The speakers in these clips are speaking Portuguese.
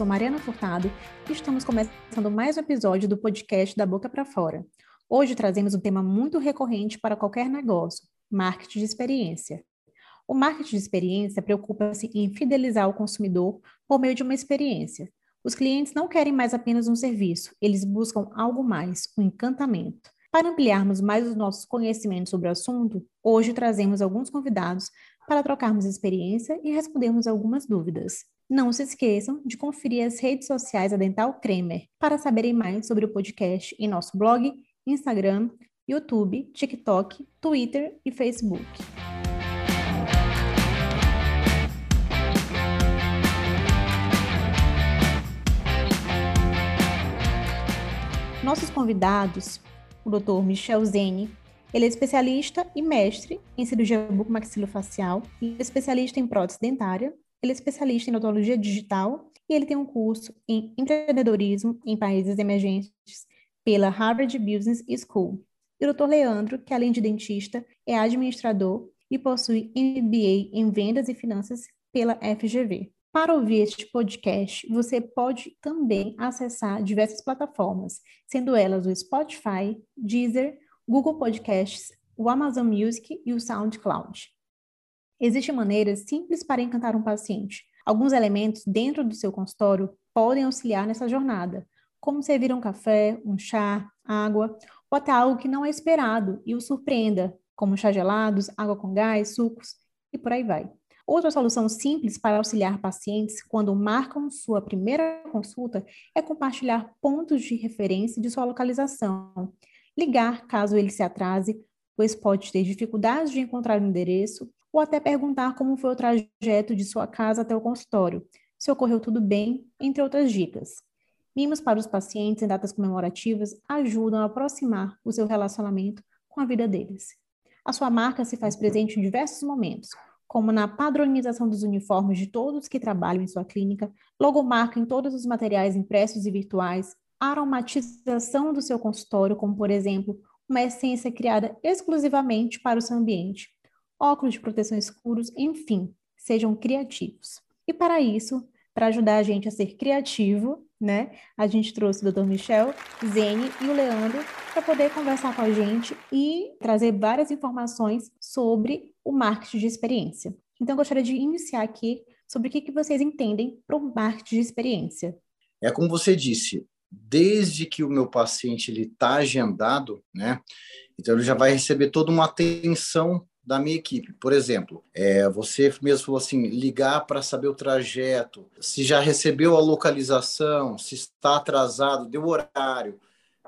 sou Mariana Furtado e estamos começando mais um episódio do podcast Da Boca para Fora. Hoje trazemos um tema muito recorrente para qualquer negócio: marketing de experiência. O marketing de experiência preocupa-se em fidelizar o consumidor por meio de uma experiência. Os clientes não querem mais apenas um serviço, eles buscam algo mais, um encantamento. Para ampliarmos mais os nossos conhecimentos sobre o assunto, hoje trazemos alguns convidados para trocarmos experiência e respondermos algumas dúvidas. Não se esqueçam de conferir as redes sociais da Dental Kremer para saberem mais sobre o podcast em nosso blog, Instagram, YouTube, TikTok, Twitter e Facebook. Nossos convidados, o Dr. Michel Zene, ele é especialista e mestre em cirurgia bucomaxilofacial, e especialista em prótese dentária, ele é especialista em odontologia digital e ele tem um curso em empreendedorismo em países emergentes pela Harvard Business School. E o Dr. Leandro, que além de dentista, é administrador e possui MBA em vendas e finanças pela FGV. Para ouvir este podcast, você pode também acessar diversas plataformas, sendo elas o Spotify, Deezer, Google Podcasts, o Amazon Music e o SoundCloud. Existem maneiras simples para encantar um paciente. Alguns elementos dentro do seu consultório podem auxiliar nessa jornada, como servir um café, um chá, água, ou até algo que não é esperado e o surpreenda, como chá gelados, água com gás, sucos e por aí vai. Outra solução simples para auxiliar pacientes quando marcam sua primeira consulta é compartilhar pontos de referência de sua localização ligar caso ele se atrase, pois pode ter dificuldades de encontrar o endereço, ou até perguntar como foi o trajeto de sua casa até o consultório, se ocorreu tudo bem, entre outras dicas. Mimos para os pacientes em datas comemorativas ajudam a aproximar o seu relacionamento com a vida deles. A sua marca se faz presente em diversos momentos, como na padronização dos uniformes de todos que trabalham em sua clínica, logomarca em todos os materiais impressos e virtuais, aromatização do seu consultório, como por exemplo, uma essência criada exclusivamente para o seu ambiente, óculos de proteção escuros, enfim, sejam criativos. E para isso, para ajudar a gente a ser criativo, né, a gente trouxe o Dr. Michel, Zene e o Leandro para poder conversar com a gente e trazer várias informações sobre o marketing de experiência. Então, eu gostaria de iniciar aqui sobre o que, que vocês entendem para o marketing de experiência. É como você disse, desde que o meu paciente está agendado, né? Então ele já vai receber toda uma atenção da minha equipe. Por exemplo, é, você mesmo falou assim, ligar para saber o trajeto, se já recebeu a localização, se está atrasado, deu horário,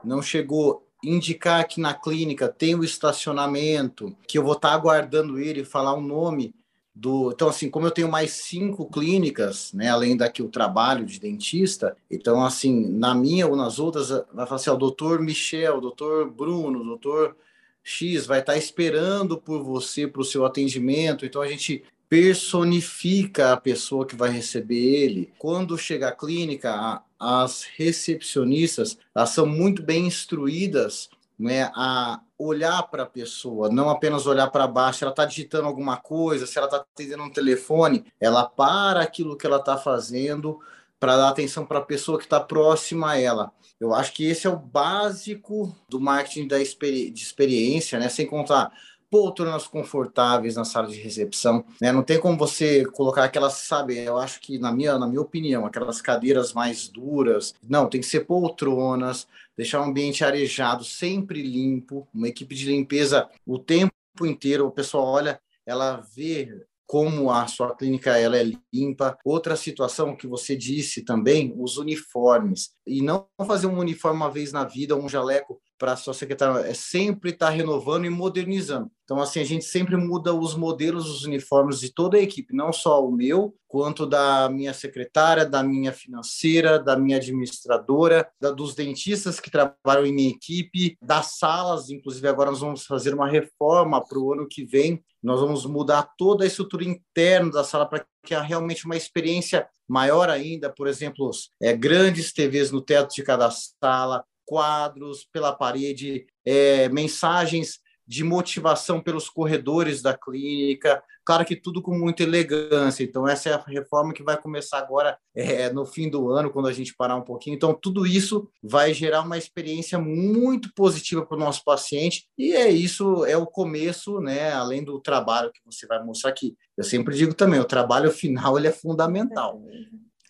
não chegou, indicar que na clínica tem o estacionamento, que eu vou estar tá aguardando ele falar o nome do. Então, assim, como eu tenho mais cinco clínicas, né, além daqui o trabalho de dentista, então, assim, na minha ou nas outras, vai falar assim: o doutor Michel, doutor Bruno, doutor X vai estar esperando por você para o seu atendimento. Então, a gente personifica a pessoa que vai receber ele. Quando chega à clínica, as recepcionistas elas são muito bem instruídas né, a olhar para a pessoa, não apenas olhar para baixo. Se ela está digitando alguma coisa, se ela está atendendo um telefone, ela para aquilo que ela está fazendo para dar atenção para a pessoa que está próxima a ela. Eu acho que esse é o básico do marketing da experi de experiência, né? Sem contar poltronas confortáveis na sala de recepção, né? Não tem como você colocar aquelas, sabe? Eu acho que na minha, na minha opinião, aquelas cadeiras mais duras. Não, tem que ser poltronas, deixar o ambiente arejado, sempre limpo, uma equipe de limpeza o tempo inteiro. O pessoal olha, ela vê como a sua clínica ela é limpa. Outra situação que você disse também, os uniformes. E não fazer um uniforme uma vez na vida, um jaleco para a sua secretária, é sempre estar tá renovando e modernizando. Então, assim, a gente sempre muda os modelos dos uniformes de toda a equipe, não só o meu, quanto da minha secretária, da minha financeira, da minha administradora, da, dos dentistas que trabalham em minha equipe, das salas. Inclusive, agora nós vamos fazer uma reforma para o ano que vem. Nós vamos mudar toda a estrutura interna da sala para que há realmente uma experiência maior ainda. Por exemplo, é, grandes TVs no teto de cada sala, quadros pela parede, é, mensagens de motivação pelos corredores da clínica, claro que tudo com muita elegância. Então, essa é a reforma que vai começar agora é, no fim do ano, quando a gente parar um pouquinho. Então, tudo isso vai gerar uma experiência muito positiva para o nosso paciente, e é isso, é o começo, né? Além do trabalho que você vai mostrar aqui. Eu sempre digo também, o trabalho final ele é fundamental.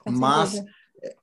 Mas é,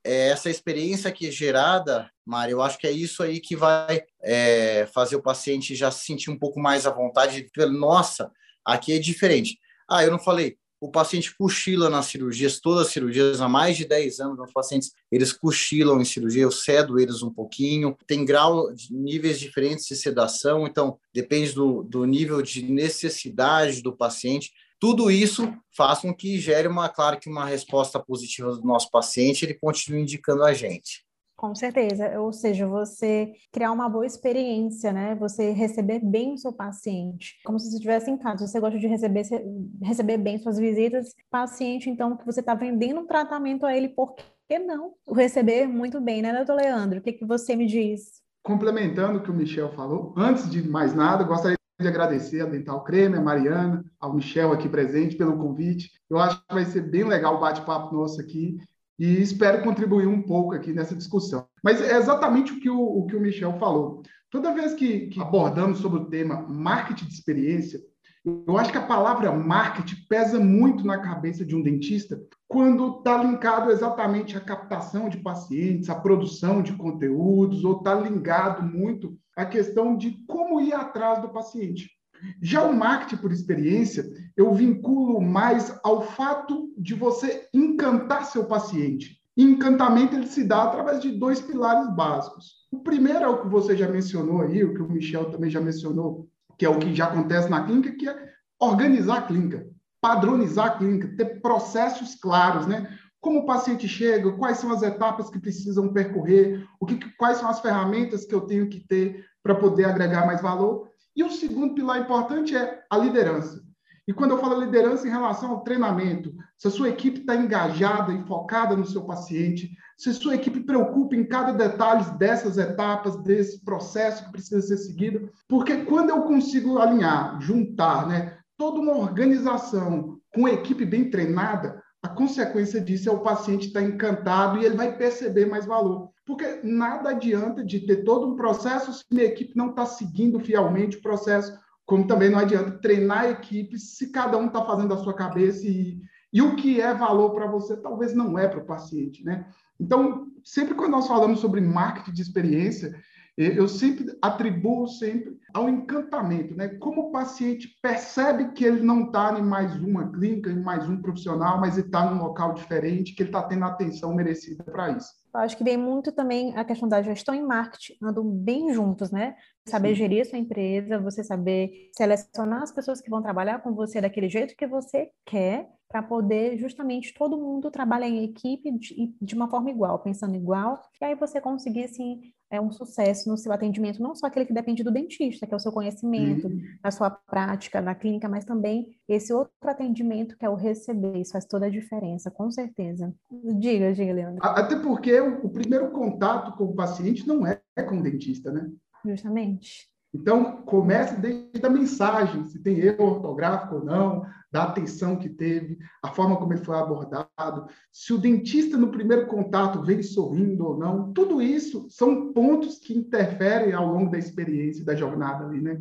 essa experiência que é gerada, Mari, eu acho que é isso aí que vai é, fazer o paciente já se sentir um pouco mais à vontade. Nossa, aqui é diferente. Ah, eu não falei, o paciente cochila nas cirurgias, todas as cirurgias, há mais de 10 anos, os pacientes, eles cochilam em cirurgia, eu cedo eles um pouquinho, tem grau, níveis diferentes de sedação, então depende do, do nível de necessidade do paciente, tudo isso faz com que gere uma, claro que uma resposta positiva do nosso paciente, ele continue indicando a gente. Com certeza, ou seja, você criar uma boa experiência, né? Você receber bem o seu paciente, como se você estivesse em casa. Você gosta de receber, receber bem suas visitas, paciente, então, que você está vendendo um tratamento a ele, por que não receber muito bem, né, doutor Leandro? O que, que você me diz? Complementando o que o Michel falou, antes de mais nada, gostaria de agradecer a Dental Creme, a Mariana, ao Michel aqui presente pelo convite. Eu acho que vai ser bem legal o bate-papo nosso aqui e espero contribuir um pouco aqui nessa discussão. Mas é exatamente o que o, o que o Michel falou. Toda vez que, que abordamos sobre o tema marketing de experiência, eu acho que a palavra marketing pesa muito na cabeça de um dentista quando está linkado exatamente à captação de pacientes, à produção de conteúdos, ou está ligado muito à questão de como ir atrás do paciente. Já o marketing por experiência, eu vinculo mais ao fato de você encantar seu paciente. E encantamento ele se dá através de dois pilares básicos. O primeiro é o que você já mencionou aí, o que o Michel também já mencionou, que é o que já acontece na clínica, que é organizar a clínica, padronizar a clínica, ter processos claros, né? Como o paciente chega, quais são as etapas que precisam percorrer, o que, quais são as ferramentas que eu tenho que ter para poder agregar mais valor. E o segundo pilar importante é a liderança. E quando eu falo liderança em relação ao treinamento, se a sua equipe está engajada e focada no seu paciente, se a sua equipe preocupa em cada detalhe dessas etapas, desse processo que precisa ser seguido, porque quando eu consigo alinhar, juntar, né, toda uma organização com uma equipe bem treinada, consequência disso é o paciente estar encantado e ele vai perceber mais valor. Porque nada adianta de ter todo um processo se minha equipe não está seguindo fielmente o processo, como também não adianta treinar a equipe se cada um está fazendo a sua cabeça e, e o que é valor para você talvez não é para o paciente, né? Então, sempre quando nós falamos sobre marketing de experiência, eu sempre atribuo sempre ao encantamento, né? Como o paciente percebe que ele não está em mais uma clínica, em mais um profissional, mas está num local diferente, que ele está tendo a atenção merecida para isso. Eu acho que vem muito também a questão da gestão e marketing, andam bem juntos, né? Saber Sim. gerir sua empresa, você saber selecionar as pessoas que vão trabalhar com você daquele jeito que você quer, para poder justamente todo mundo trabalhar em equipe de, de, uma forma igual, pensando igual, e aí você conseguir, assim, é um sucesso no seu atendimento, não só aquele que depende do dentista, que é o seu conhecimento, uhum. a sua prática na clínica, mas também esse outro atendimento que é o receber, isso faz toda a diferença, com certeza. Diga, diga, Leandro. Até porque o, o primeiro contato com o paciente não é com o dentista, né? Justamente. Então, comece desde a mensagem, se tem erro ortográfico ou não, da atenção que teve, a forma como ele foi abordado, se o dentista no primeiro contato veio sorrindo ou não, tudo isso são pontos que interferem ao longo da experiência, da jornada ali, né?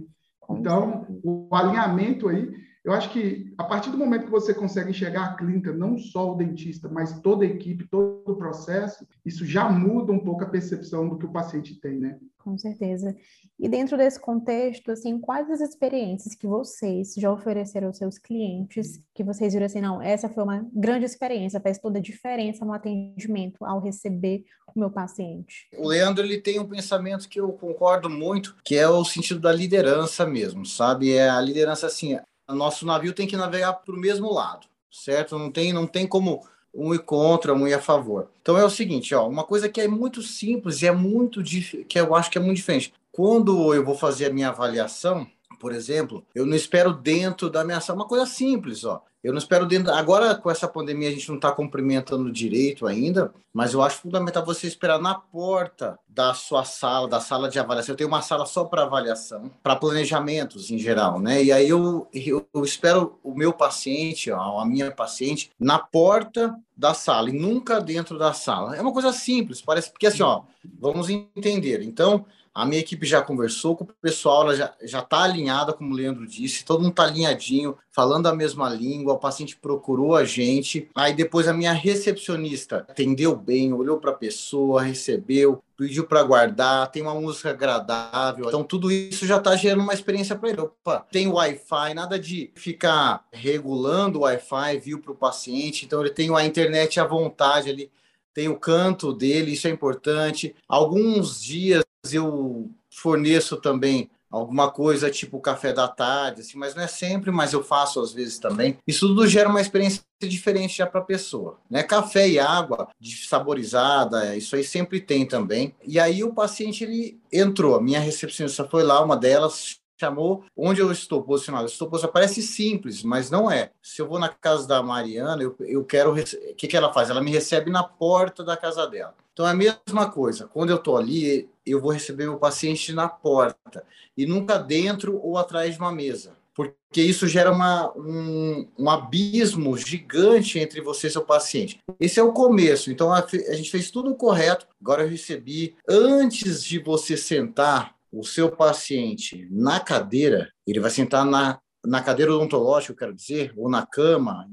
Então, o alinhamento aí, eu acho que a partir do momento que você consegue enxergar a clínica, não só o dentista, mas toda a equipe, todo o processo, isso já muda um pouco a percepção do que o paciente tem, né? Com certeza. E dentro desse contexto, assim, quais as experiências que vocês já ofereceram aos seus clientes, que vocês viram assim, não, essa foi uma grande experiência, faz toda a diferença no atendimento ao receber o meu paciente? O Leandro, ele tem um pensamento que eu concordo muito, que é o sentido da liderança mesmo, sabe? É a liderança assim, nosso navio tem que navegar para o mesmo lado, certo? Não tem, não tem como um ir contra, um ir a favor. Então é o seguinte, ó, uma coisa que é muito simples e é muito que eu acho que é muito diferente. Quando eu vou fazer a minha avaliação, por exemplo, eu não espero dentro da minha sala, uma coisa simples, ó. Eu não espero dentro. Agora, com essa pandemia, a gente não está cumprimentando direito ainda, mas eu acho fundamental você esperar na porta da sua sala, da sala de avaliação. Eu tenho uma sala só para avaliação, para planejamentos em geral, né? E aí eu, eu, eu espero o meu paciente, ó, a minha paciente, na porta da sala e nunca dentro da sala. É uma coisa simples, parece porque assim, ó, vamos entender. Então, a minha equipe já conversou com o pessoal, ela já está alinhada, como o Leandro disse, todo mundo está alinhadinho, falando a mesma língua, o paciente procurou a gente. Aí depois a minha recepcionista atendeu bem, olhou para a pessoa, recebeu, pediu para guardar, tem uma música agradável. Então tudo isso já está gerando uma experiência para ele. Opa, tem Wi-Fi, nada de ficar regulando o Wi-Fi, viu para o paciente. Então ele tem a internet à vontade ali tem o canto dele, isso é importante. Alguns dias eu forneço também alguma coisa tipo café da tarde, assim, mas não é sempre, mas eu faço às vezes também. Isso tudo gera uma experiência diferente já para a pessoa, né? Café e água saborizada, isso aí sempre tem também. E aí o paciente ele entrou, a minha recepcionista foi lá, uma delas chamou onde eu estou posicionado. Estou posicionado, parece simples, mas não é. Se eu vou na casa da Mariana, eu, eu quero. O que, que ela faz? Ela me recebe na porta da casa dela. Então é a mesma coisa. Quando eu estou ali, eu vou receber o paciente na porta e nunca dentro ou atrás de uma mesa. Porque isso gera uma, um, um abismo gigante entre você e seu paciente. Esse é o começo. Então a, a gente fez tudo correto. Agora eu recebi. Antes de você sentar o seu paciente na cadeira, ele vai sentar na, na cadeira odontológica, eu quero dizer, ou na cama,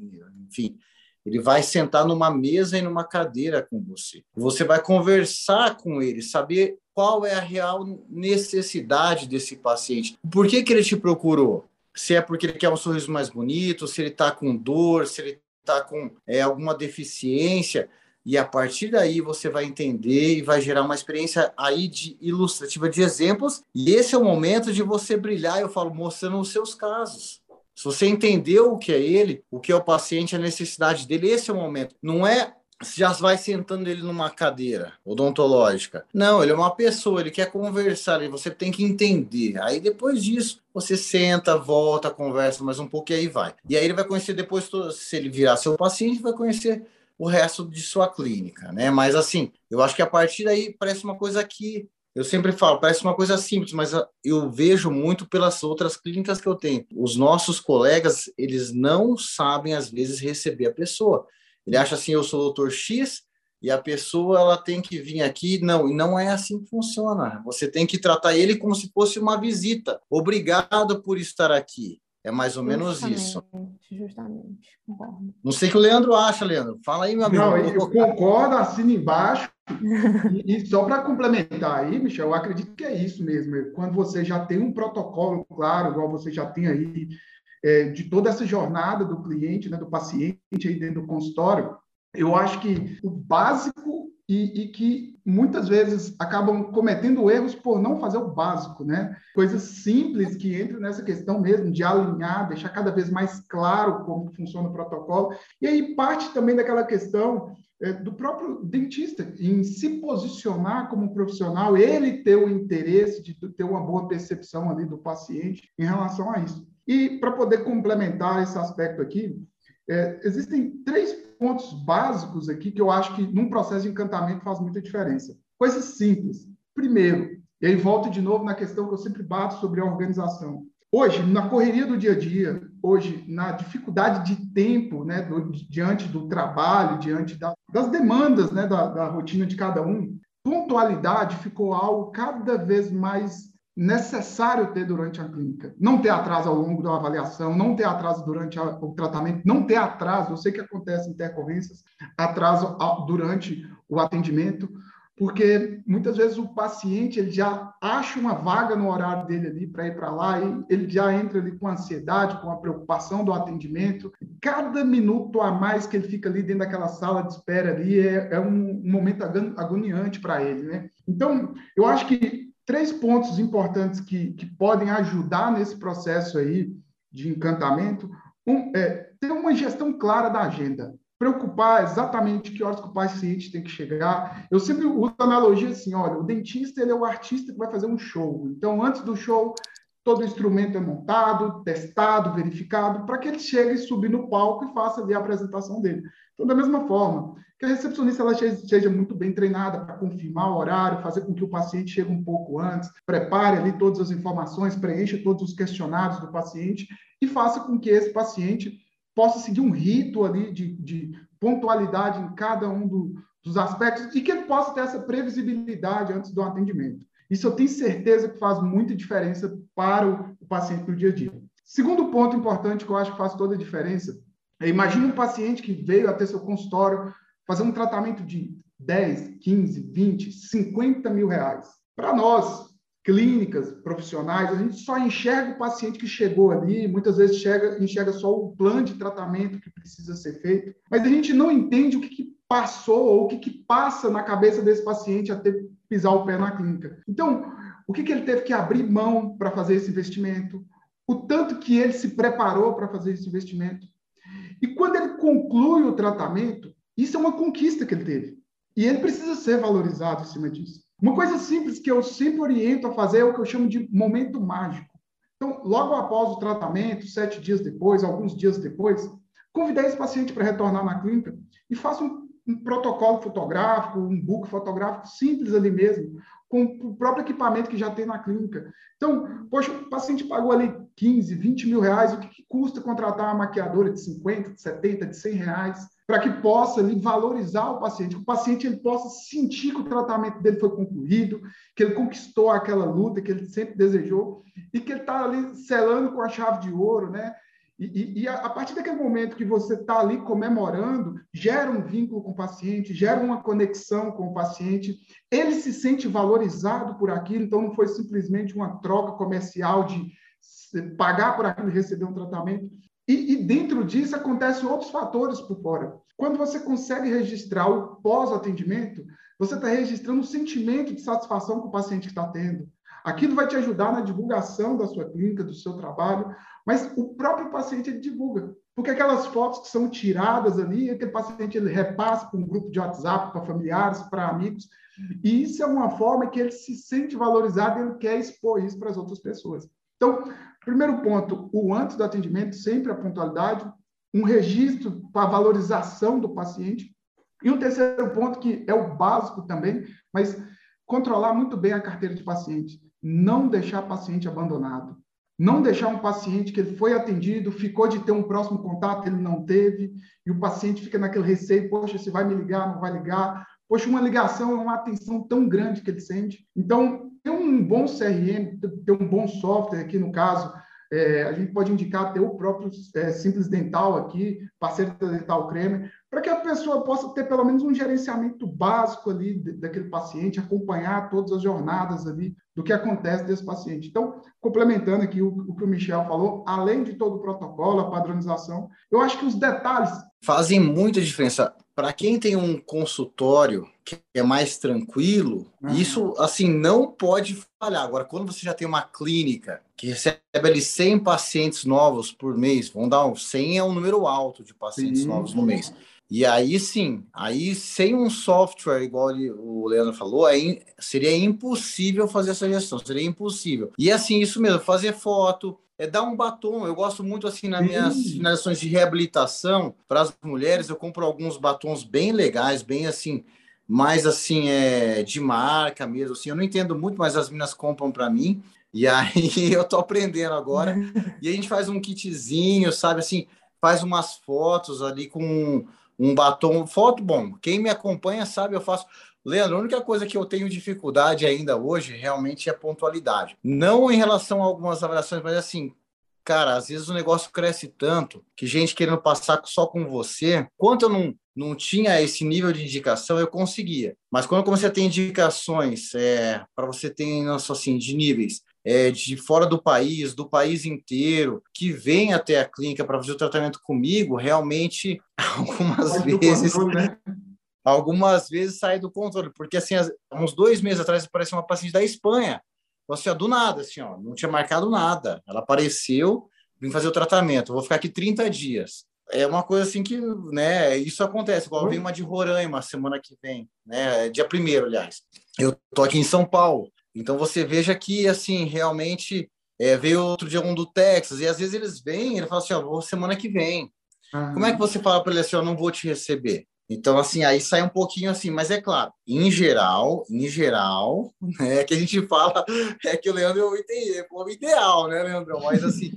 enfim, ele vai sentar numa mesa e numa cadeira com você. Você vai conversar com ele, saber qual é a real necessidade desse paciente. Por que, que ele te procurou? Se é porque ele quer um sorriso mais bonito, se ele está com dor, se ele está com é, alguma deficiência e a partir daí você vai entender e vai gerar uma experiência aí de ilustrativa de exemplos. E esse é o momento de você brilhar, eu falo, mostrando os seus casos. Se você entendeu o que é ele, o que é o paciente, a necessidade dele, esse é o momento. Não é já vai sentando ele numa cadeira odontológica. Não, ele é uma pessoa, ele quer conversar, e você tem que entender. Aí depois disso, você senta, volta, conversa mais um pouco e aí vai. E aí ele vai conhecer depois, se ele virar seu paciente, vai conhecer o resto de sua clínica, né? Mas assim, eu acho que a partir daí parece uma coisa que eu sempre falo, parece uma coisa simples, mas eu vejo muito pelas outras clínicas que eu tenho. Os nossos colegas, eles não sabem às vezes receber a pessoa. Ele acha assim, eu sou o doutor X e a pessoa ela tem que vir aqui, não, e não é assim que funciona. Você tem que tratar ele como se fosse uma visita. Obrigado por estar aqui. É mais ou menos isso. Justamente, concordo. Não sei o que o Leandro acha, Leandro. Fala aí, meu amigo. Não, eu concordo, assino embaixo. e, e, só para complementar aí, Michel, eu acredito que é isso mesmo. Quando você já tem um protocolo claro, igual você já tem aí, é, de toda essa jornada do cliente, né, do paciente aí dentro do consultório, eu acho que o básico e, e, que muitas vezes acabam cometendo erros por não fazer o básico, né? Coisas simples que entram nessa questão mesmo de alinhar, deixar cada vez mais claro como funciona o protocolo. E aí parte também daquela questão é, do próprio dentista em se posicionar como profissional, ele ter o interesse de ter uma boa percepção ali do paciente em relação a isso. E para poder complementar esse aspecto aqui, é, existem três pontos básicos aqui que eu acho que num processo de encantamento faz muita diferença. Coisas simples. Primeiro, e aí volto de novo na questão que eu sempre bato sobre a organização. Hoje, na correria do dia a dia, hoje, na dificuldade de tempo, né, do, diante do trabalho, diante da, das demandas né, da, da rotina de cada um, pontualidade ficou algo cada vez mais necessário ter durante a clínica. Não ter atraso ao longo da avaliação, não ter atraso durante a, o tratamento, não ter atraso, eu sei que acontece intercorrências, atraso durante o atendimento, porque muitas vezes o paciente ele já acha uma vaga no horário dele ali para ir para lá e ele já entra ali com ansiedade, com a preocupação do atendimento. Cada minuto a mais que ele fica ali dentro daquela sala de espera ali é, é um, um momento agoniante para ele, né? Então, eu acho que três pontos importantes que, que podem ajudar nesse processo aí de encantamento. Um, é, ter uma gestão clara da agenda. Preocupar exatamente que horas que o paciente tem que chegar. Eu sempre uso a analogia assim, olha, o dentista ele é o artista que vai fazer um show. Então, antes do show, todo instrumento é montado, testado, verificado, para que ele chegue e no palco e faça ali a apresentação dele. Então, da mesma forma, que a recepcionista ela seja muito bem treinada para confirmar o horário, fazer com que o paciente chegue um pouco antes, prepare ali todas as informações, preencha todos os questionários do paciente e faça com que esse paciente possa seguir um rito ali de, de pontualidade em cada um do, dos aspectos e que ele possa ter essa previsibilidade antes do atendimento. Isso eu tenho certeza que faz muita diferença para o, o paciente no dia a dia. Segundo ponto importante que eu acho que faz toda a diferença é imagine um paciente que veio até seu consultório fazer um tratamento de 10, 15, 20, 50 mil reais. Para nós, clínicas, profissionais, a gente só enxerga o paciente que chegou ali, muitas vezes enxerga, enxerga só o plano de tratamento que precisa ser feito, mas a gente não entende o que, que passou ou o que, que passa na cabeça desse paciente até pisar o pé na clínica. Então, o que, que ele teve que abrir mão para fazer esse investimento, o tanto que ele se preparou para fazer esse investimento. E quando ele conclui o tratamento, isso é uma conquista que ele teve. E ele precisa ser valorizado em cima disso. Uma coisa simples que eu sempre oriento a fazer é o que eu chamo de momento mágico. Então, logo após o tratamento, sete dias depois, alguns dias depois, convidar esse paciente para retornar na clínica e faça um, um protocolo fotográfico, um book fotográfico simples ali mesmo, com o próprio equipamento que já tem na clínica. Então, poxa, o paciente pagou ali 15, 20 mil reais, o que, que custa contratar uma maquiadora de 50, de 70, de 100 reais? Para que possa ali, valorizar o paciente, que o paciente ele possa sentir que o tratamento dele foi concluído, que ele conquistou aquela luta que ele sempre desejou e que ele está ali selando com a chave de ouro, né? E, e, e a, a, partir daquele momento que você está ali comemorando, gera um vínculo com o paciente, gera uma conexão com o paciente, ele se sente valorizado por aquilo, então não foi simplesmente uma troca comercial de pagar por aquilo e receber um tratamento, e, e, dentro disso acontecem outros fatores por fora. Quando você consegue registrar o pós-atendimento, você está registrando o sentimento de satisfação que o paciente está tendo. Aquilo vai te ajudar na divulgação da sua clínica, do seu trabalho, mas o próprio paciente ele divulga. Porque aquelas fotos que são tiradas ali, aquele paciente ele repassa para um grupo de WhatsApp, para familiares, para amigos, e isso é uma forma que ele se sente valorizado e ele quer expor isso para as outras pessoas. Então, primeiro ponto, o antes do atendimento, sempre a pontualidade, um registro para valorização do paciente. E um terceiro ponto, que é o básico também, mas controlar muito bem a carteira de paciente. Não deixar paciente abandonado. Não deixar um paciente que ele foi atendido, ficou de ter um próximo contato, ele não teve, e o paciente fica naquele receio, poxa, se vai me ligar, não vai ligar. Poxa, uma ligação é uma atenção tão grande que ele sente. Então, um bom CRM, ter um bom software aqui no caso, é, a gente pode indicar até o próprio é, Simples Dental aqui, parceiro da Dental Creme, para que a pessoa possa ter pelo menos um gerenciamento básico ali daquele paciente, acompanhar todas as jornadas ali do que acontece desse paciente. Então, complementando aqui o, o que o Michel falou, além de todo o protocolo, a padronização, eu acho que os detalhes fazem muita diferença. Para quem tem um consultório que é mais tranquilo, uhum. isso assim não pode falhar. Agora, quando você já tem uma clínica que recebe ali 100 pacientes novos por mês, vamos dar um 100 é um número alto de pacientes sim. novos no mês. E aí sim, aí sem um software, igual o Leandro falou, aí seria impossível fazer essa gestão, seria impossível. E assim, isso mesmo, fazer foto, é dar um batom. Eu gosto muito assim nas minhas finalizações de reabilitação para as mulheres. Eu compro alguns batons bem legais, bem assim, mais assim é de marca mesmo. Assim, eu não entendo muito, mas as meninas compram para mim. E aí eu tô aprendendo agora. E a gente faz um kitzinho, sabe assim, faz umas fotos ali com um batom. Foto bom. Quem me acompanha sabe, eu faço Leandro, a única coisa que eu tenho dificuldade ainda hoje realmente é pontualidade. Não em relação a algumas avaliações, mas assim, cara, às vezes o negócio cresce tanto que gente querendo passar só com você, quanto eu não, não tinha esse nível de indicação, eu conseguia. Mas quando eu comecei a ter indicações é, para você ter, nossa, assim, de níveis, é, de fora do país, do país inteiro, que vem até a clínica para fazer o tratamento comigo, realmente, algumas vezes. né? algumas vezes sai do controle, porque assim, uns dois meses atrás apareceu uma paciente da Espanha, assim, ó, do nada, assim, ó, não tinha marcado nada, ela apareceu, vim fazer o tratamento, vou ficar aqui 30 dias. É uma coisa assim que, né, isso acontece, igual vem uma de Roraima semana que vem, né, dia primeiro, aliás. Eu tô aqui em São Paulo, então você veja que, assim, realmente É, veio outro dia um do Texas, e às vezes eles vêm, ele fala assim, ó, vou semana que vem. Uhum. Como é que você fala para ele assim, eu não vou te receber? Então, assim, aí sai um pouquinho assim, mas é claro, em geral, em geral, é que a gente fala, é que o Leandro é o ideal, né, Leandro? Mas, assim,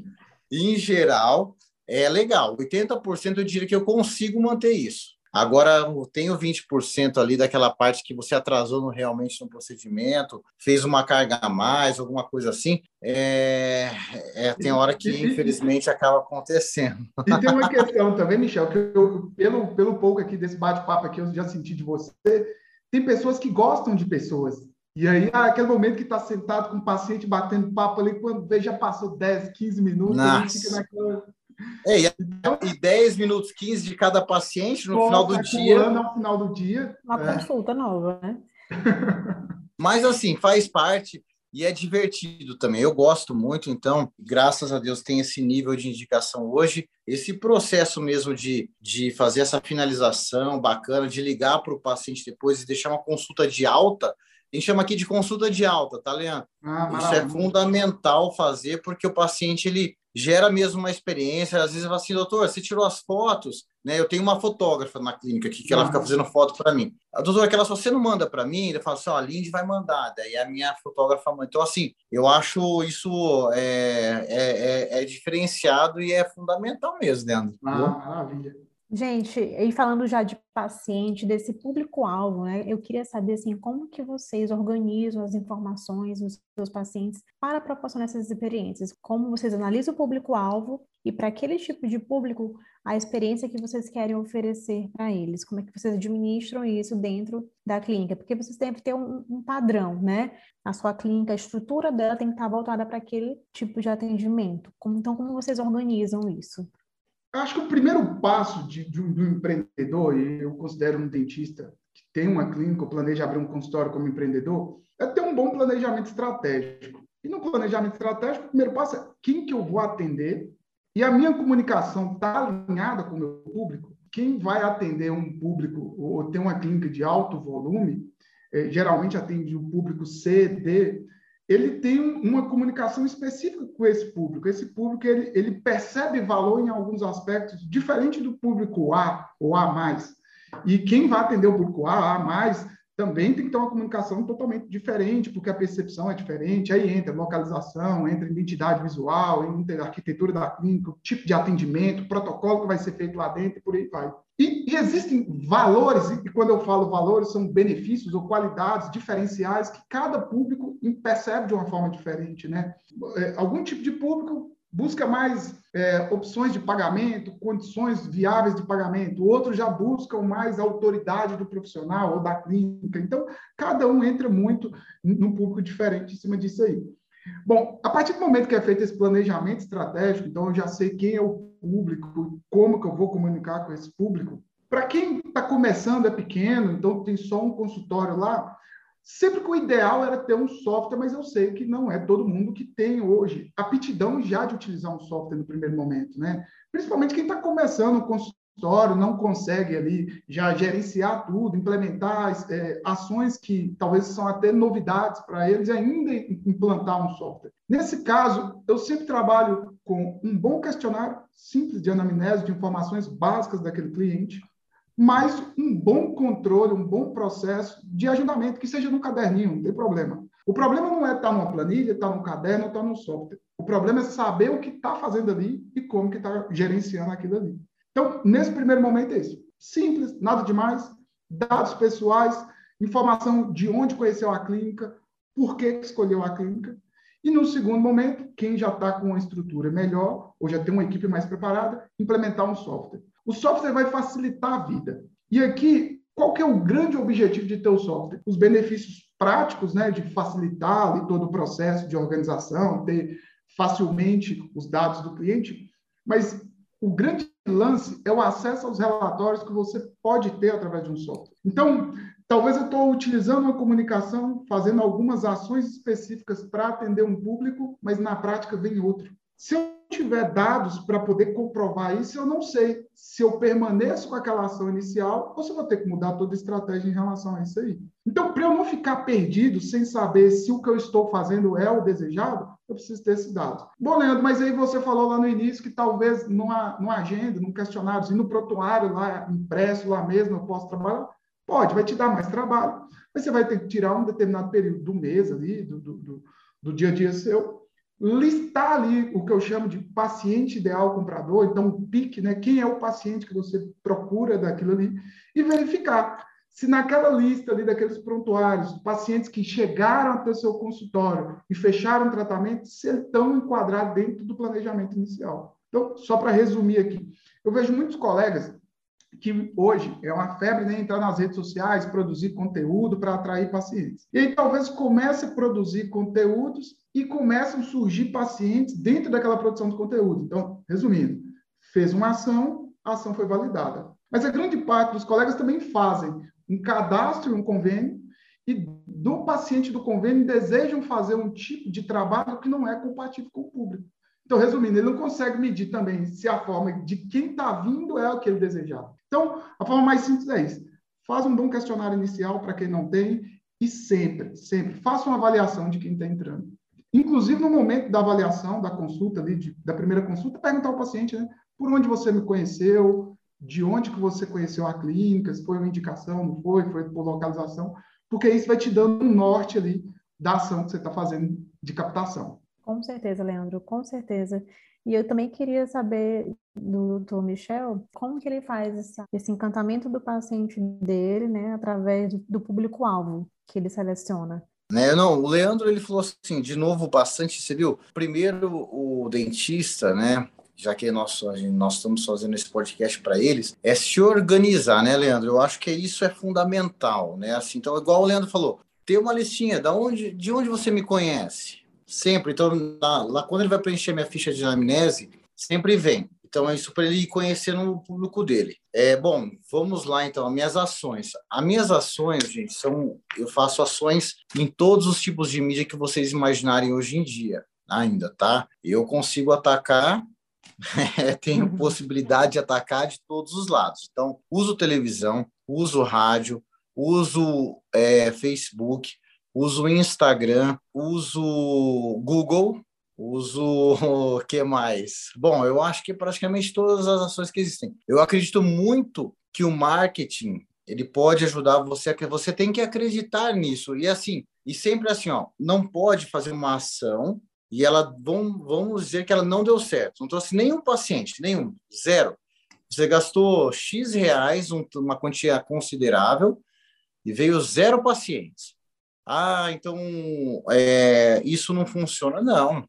em geral, é legal. 80% eu diria que eu consigo manter isso. Agora, tem o 20% ali daquela parte que você atrasou no, realmente no procedimento, fez uma carga a mais, alguma coisa assim. É, é tem hora que, infelizmente, acaba acontecendo. E tem uma questão também, Michel, que eu, pelo, pelo pouco aqui desse bate-papo aqui, eu já senti de você. Tem pessoas que gostam de pessoas. E aí, ah, aquele momento que está sentado com o paciente batendo papo ali, quando vê, já passou 10, 15 minutos, Nossa. a gente fica naquela é, e, e 10 minutos, 15 de cada paciente no final do dia. ao final do dia. Uma é. consulta nova, né? Mas assim, faz parte e é divertido também. Eu gosto muito, então, graças a Deus, tem esse nível de indicação hoje. Esse processo mesmo de, de fazer essa finalização bacana, de ligar para o paciente depois e deixar uma consulta de alta, a gente chama aqui de consulta de alta, tá, Leandro? Ah, Isso é fundamental fazer, porque o paciente ele gera mesmo uma experiência. Às vezes eu falo assim, doutor, você tirou as fotos, né? Eu tenho uma fotógrafa na clínica aqui que ela fica fazendo foto para mim. A doutora, aquela só você não manda para mim, ele fala assim, ó, a Lindy vai mandar, daí a minha fotógrafa manda. Então, assim, eu acho isso é, é, é, é diferenciado e é fundamental mesmo, Leandro. Ah, maravilha. Gente, e falando já de paciente, desse público-alvo, né? Eu queria saber assim, como que vocês organizam as informações dos seus pacientes para proporcionar essas experiências? Como vocês analisam o público-alvo e para aquele tipo de público, a experiência que vocês querem oferecer para eles? Como é que vocês administram isso dentro da clínica? Porque vocês têm que ter um, um padrão, né? A sua clínica, a estrutura dela tem que estar voltada para aquele tipo de atendimento. Como, então, como vocês organizam isso? Acho que o primeiro passo de, de, um, de, um, empreendedor, e eu considero um dentista que tem uma clínica ou planeja abrir um consultório como empreendedor, é ter um bom planejamento estratégico. E no planejamento estratégico, o primeiro passo é quem que eu vou atender e a minha comunicação está alinhada com o meu público. Quem vai atender um público ou ter uma clínica de alto volume, eh, geralmente atende o público C, D, ele tem uma comunicação específica com esse público. Esse público ele, ele percebe valor em alguns aspectos diferente do público A ou A+. E quem vai atender o público A, A+, também tem que ter uma comunicação totalmente diferente, porque a percepção é diferente. Aí entra localização, entra identidade visual, entra arquitetura da clínica, tipo de atendimento, protocolo que vai ser feito lá dentro por aí vai. E, e, existem valores, e quando eu falo valores, são benefícios ou qualidades diferenciais que cada público percebe de uma forma diferente. Né? É, algum tipo de público busca mais é, opções de pagamento, condições viáveis de pagamento, outros já buscam mais autoridade do profissional ou da clínica. Então, cada um entra muito num público diferente em cima disso aí. Bom, a partir do momento que é feito esse planejamento estratégico, então eu já sei quem é o público, como que eu vou comunicar com esse público. Para quem está começando, é pequeno, então tem só um consultório lá, sempre que o ideal era ter um software, mas eu sei que não é todo mundo que tem hoje aptidão já de utilizar um software no primeiro momento, né? Principalmente quem está começando um consultório, não consegue ali já gerenciar tudo, implementar é, ações que talvez são até novidades para eles, ainda implantar um software. Nesse caso, eu sempre trabalho com um bom questionário simples de anamnese, de informações básicas daquele cliente, mas um bom controle, um bom processo de agendamento, que seja no caderninho, não tem problema. O problema não é estar numa planilha, estar num caderno, estar num software. O problema é saber o que está fazendo ali e como que está gerenciando aquilo ali. Então, nesse primeiro momento é isso. Simples, nada demais, dados pessoais, informação de onde conheceu a clínica, por que escolheu a clínica. E no segundo momento, quem já está com uma estrutura melhor, ou já tem uma equipe mais preparada, implementar um software. O software vai facilitar a vida. E aqui, qual que é o grande objetivo de ter o software? Os benefícios práticos, né, de facilitar ali, todo o processo de organização, ter facilmente os dados do cliente, mas o grande lance é o acesso aos relatórios que você pode ter através de um software. Então, talvez eu estou utilizando uma comunicação, fazendo algumas ações específicas para atender um público, mas na prática vem outro. Se eu tiver dados para poder comprovar isso, eu não sei se eu permaneço com aquela ação inicial ou se eu vou ter que mudar toda a estratégia em relação a isso aí. Então, para eu não ficar perdido sem saber se o que eu estou fazendo é o desejado, eu preciso ter esses dados. Bom, Leandro, mas aí você falou lá no início que talvez numa, numa agenda, num questionário, no prontuário lá impresso lá mesmo, eu posso trabalhar? Pode, vai te dar mais trabalho, mas você vai ter que tirar um determinado período do mês ali, do, do, do, do dia a dia seu, listar ali o que eu chamo de paciente ideal comprador, então o PIC, né? Quem é o paciente que você procura daquilo ali, e verificar se naquela lista ali daqueles prontuários, pacientes que chegaram até o seu consultório e fecharam o tratamento, se estão enquadrados dentro do planejamento inicial. Então, só para resumir aqui, eu vejo muitos colegas que hoje é uma febre né, entrar nas redes sociais, produzir conteúdo para atrair pacientes. E aí talvez comece a produzir conteúdos e começam a surgir pacientes dentro daquela produção de conteúdo. Então, resumindo, fez uma ação, a ação foi validada. Mas a grande parte dos colegas também fazem um cadastro um convênio, e do paciente do convênio desejam fazer um tipo de trabalho que não é compatível com o público. Então, resumindo, ele não consegue medir também se a forma de quem está vindo é o que ele desejava. Então, a forma mais simples é isso. Faz um bom questionário inicial para quem não tem e sempre, sempre, faça uma avaliação de quem está entrando. Inclusive, no momento da avaliação, da consulta, ali, de, da primeira consulta, perguntar ao paciente, né, por onde você me conheceu, de onde que você conheceu a clínica, se foi uma indicação, não foi, foi por localização, porque isso vai te dando um norte ali da ação que você está fazendo de captação. Com certeza, Leandro, com certeza. E eu também queria saber do doutor Michel como que ele faz esse encantamento do paciente dele, né, através do público-alvo que ele seleciona. Né, não, o Leandro ele falou assim, de novo, bastante, você viu? Primeiro o dentista, né, já que nós, nós estamos fazendo esse podcast para eles, é se organizar, né, Leandro? Eu acho que isso é fundamental, né? Assim, então, igual o Leandro falou, ter uma listinha, da onde, de onde você me conhece? Sempre. Então, lá, lá quando ele vai preencher minha ficha de anamnese, sempre vem. Então, é isso para ele ir conhecendo o público dele. É, bom, vamos lá, então, as minhas ações. As minhas ações, gente, são... Eu faço ações em todos os tipos de mídia que vocês imaginarem hoje em dia, ainda, tá? Eu consigo atacar é, tenho uhum. possibilidade de atacar de todos os lados. Então, uso televisão, uso rádio, uso é, Facebook, uso Instagram, uso Google, uso o que mais? Bom, eu acho que praticamente todas as ações que existem. Eu acredito muito que o marketing ele pode ajudar você a você tem que acreditar nisso e assim e sempre assim ó não pode fazer uma ação e ela vamos, vamos dizer que ela não deu certo, não trouxe nenhum paciente, nenhum, zero. Você gastou X reais, um, uma quantia considerável, e veio zero pacientes. Ah, então é, isso não funciona. Não,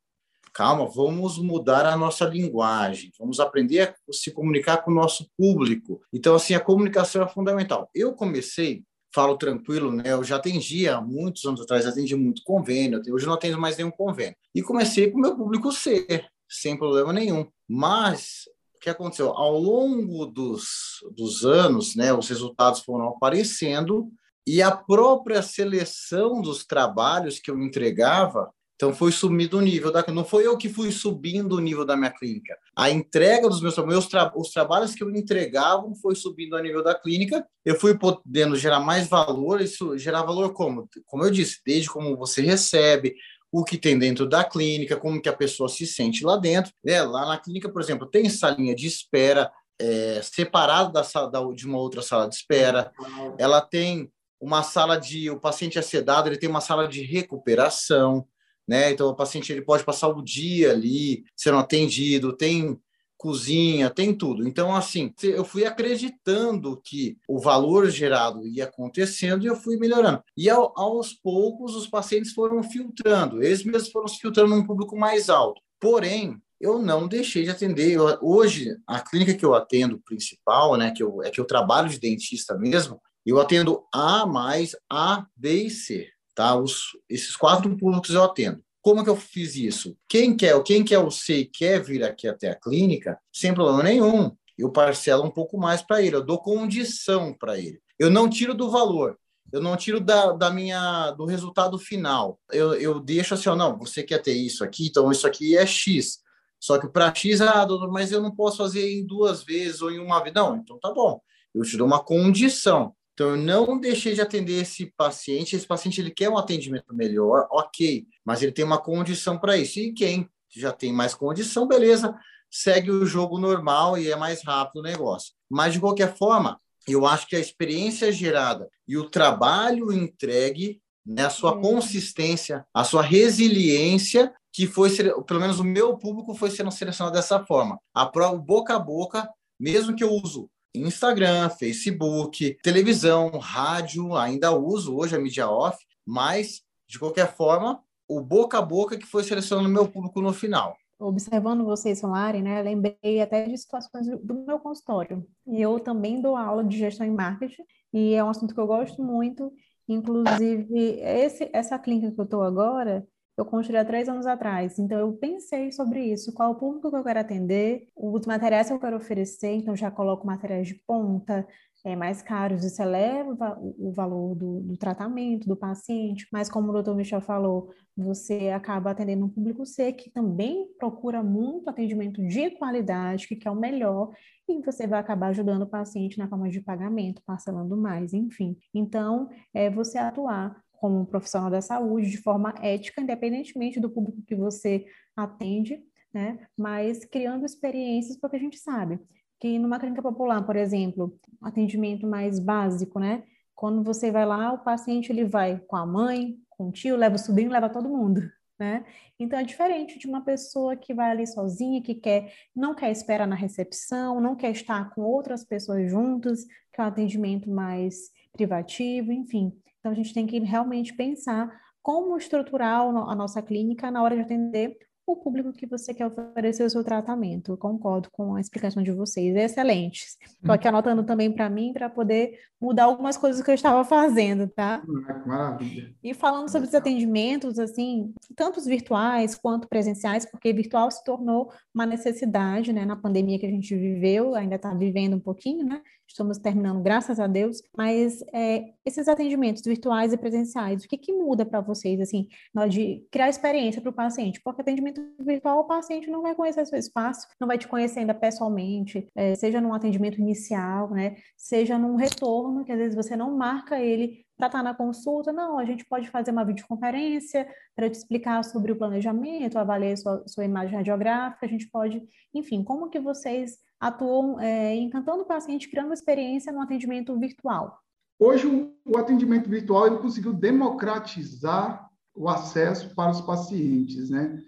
calma, vamos mudar a nossa linguagem, vamos aprender a se comunicar com o nosso público. Então, assim, a comunicação é fundamental. Eu comecei falo tranquilo, né? Eu já atendia, muitos anos atrás, atendi muito convênio, hoje não atendo mais nenhum convênio. E comecei com o meu público ser, sem problema nenhum. Mas o que aconteceu? Ao longo dos, dos anos, né, os resultados foram aparecendo e a própria seleção dos trabalhos que eu entregava então foi subindo o nível da não foi eu que fui subindo o nível da minha clínica. A entrega dos meus, meus tra, os trabalhos que eu entregava foi subindo a nível da clínica. Eu fui podendo gerar mais valor, isso gerar valor como, como eu disse, desde como você recebe, o que tem dentro da clínica, como que a pessoa se sente lá dentro. É, lá na clínica, por exemplo, tem salinha de espera é, separada da sala da, de uma outra sala de espera. Ela tem uma sala de o paciente é sedado, ele tem uma sala de recuperação né? Então o paciente ele pode passar o dia ali sendo atendido, tem cozinha, tem tudo. Então assim, eu fui acreditando que o valor gerado ia acontecendo e eu fui melhorando. E ao, aos poucos os pacientes foram filtrando, eles mesmos foram se filtrando num público mais alto. Porém, eu não deixei de atender. Eu, hoje, a clínica que eu atendo principal, né, que eu, é que eu trabalho de dentista mesmo, eu atendo A mais A, B e C tá? Os, esses quatro públicos eu atendo. Como que eu fiz isso? Quem quer, quem quer o C e quer vir aqui até a clínica, sem problema nenhum, eu parcelo um pouco mais para ele, eu dou condição para ele. Eu não tiro do valor, eu não tiro da, da minha do resultado final. Eu, eu deixo assim, ó, não, você quer ter isso aqui, então isso aqui é X. Só que para X, ah, doutor, mas eu não posso fazer em duas vezes ou em uma vez. Não, então tá bom. Eu te dou uma condição. Então, eu não deixei de atender esse paciente. Esse paciente ele quer um atendimento melhor, ok, mas ele tem uma condição para isso. E quem já tem mais condição, beleza, segue o jogo normal e é mais rápido o negócio. Mas, de qualquer forma, eu acho que a experiência gerada e o trabalho entregue, né, a sua é. consistência, a sua resiliência, que foi, pelo menos o meu público foi sendo selecionado dessa forma. A prova boca a boca, mesmo que eu uso Instagram, Facebook, televisão, rádio, ainda uso hoje a mídia off, mas, de qualquer forma, o boca a boca que foi selecionando meu público no final observando vocês falarem, né, lembrei até de situações do meu consultório. E eu também dou aula de gestão em marketing, e é um assunto que eu gosto muito. Inclusive, esse, essa clínica que eu estou agora, eu construí há três anos atrás. Então, eu pensei sobre isso, qual o público que eu quero atender, os materiais que eu quero oferecer, então já coloco materiais de ponta, é, mais caros, isso eleva o, valor do, do, tratamento do paciente, mas como o doutor Michel falou, você acaba atendendo um público C que também procura muito atendimento de qualidade, que quer o melhor, e você vai acabar ajudando o paciente na forma de pagamento, parcelando mais, enfim. Então, é você atuar como um profissional da saúde de forma ética, independentemente do público que você atende, né? Mas criando experiências, porque a gente sabe que numa clínica popular, por exemplo, atendimento mais básico, né? Quando você vai lá, o paciente ele vai com a mãe, com o tio, leva o sobrinho, leva todo mundo, né? Então é diferente de uma pessoa que vai ali sozinha, que quer, não quer esperar na recepção, não quer estar com outras pessoas juntas, que é um atendimento mais privativo, enfim. Então a gente tem que realmente pensar como estruturar a nossa clínica na hora de atender o público que você quer oferecer o seu tratamento. Eu concordo com a explicação de vocês, é excelente. Estou aqui anotando também para mim, para poder mudar algumas coisas que eu estava fazendo, tá? Maravilha. E falando sobre os atendimentos, assim, tanto os virtuais quanto presenciais, porque virtual se tornou uma necessidade, né, na pandemia que a gente viveu, ainda está vivendo um pouquinho, né? Estamos terminando, graças a Deus, mas é, esses atendimentos virtuais e presenciais, o que, que muda para vocês, assim, na hora de criar experiência para o paciente? Porque atendimento virtual, o paciente não vai conhecer seu espaço, não vai te conhecer ainda pessoalmente, é, seja num atendimento inicial, né? Seja num retorno, que às vezes você não marca ele para estar tá na consulta, não, a gente pode fazer uma videoconferência para te explicar sobre o planejamento, avaliar sua, sua imagem radiográfica, a gente pode, enfim, como que vocês atuam é, encantando o paciente, criando experiência no atendimento virtual? Hoje, o atendimento virtual ele conseguiu democratizar o acesso para os pacientes, né?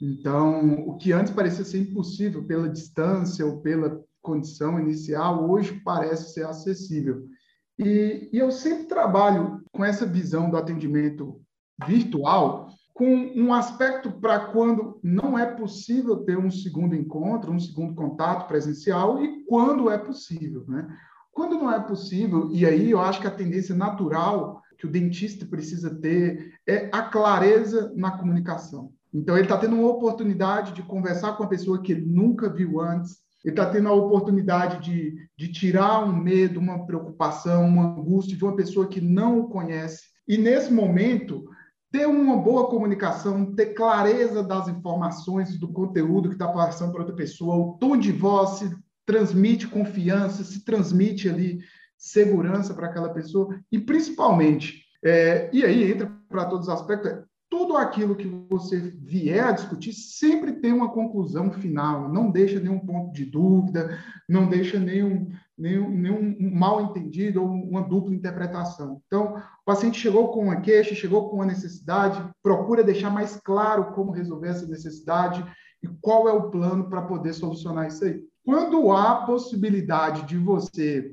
Então, o que antes parecia ser impossível pela distância ou pela condição inicial, hoje parece ser acessível. E, e eu sempre trabalho com essa visão do atendimento virtual com um aspecto para quando não é possível ter um segundo encontro, um segundo contato presencial e quando é possível, né? Quando não é possível, e aí eu acho que a tendência natural que o dentista precisa ter é a clareza na comunicação. Então, ele está tendo uma oportunidade de conversar com uma pessoa que ele nunca viu antes, ele está tendo a oportunidade de, de tirar um medo, uma preocupação, uma angústia de uma pessoa que não o conhece. E nesse momento, ter uma boa comunicação, ter clareza das informações, do conteúdo que está passando para outra pessoa, o tom de voz se transmite confiança, se transmite ali segurança para aquela pessoa, e principalmente, é, e aí entra para todos os aspectos, é tudo aquilo que você vier a discutir sempre tem uma conclusão final, não deixa nenhum ponto de dúvida, não deixa nenhum, nenhum, nenhum mal entendido ou uma dupla interpretação. Então, o paciente chegou com uma queixa, chegou com uma necessidade, procura deixar mais claro como resolver essa necessidade e qual é o plano para poder solucionar isso aí. Quando há possibilidade de você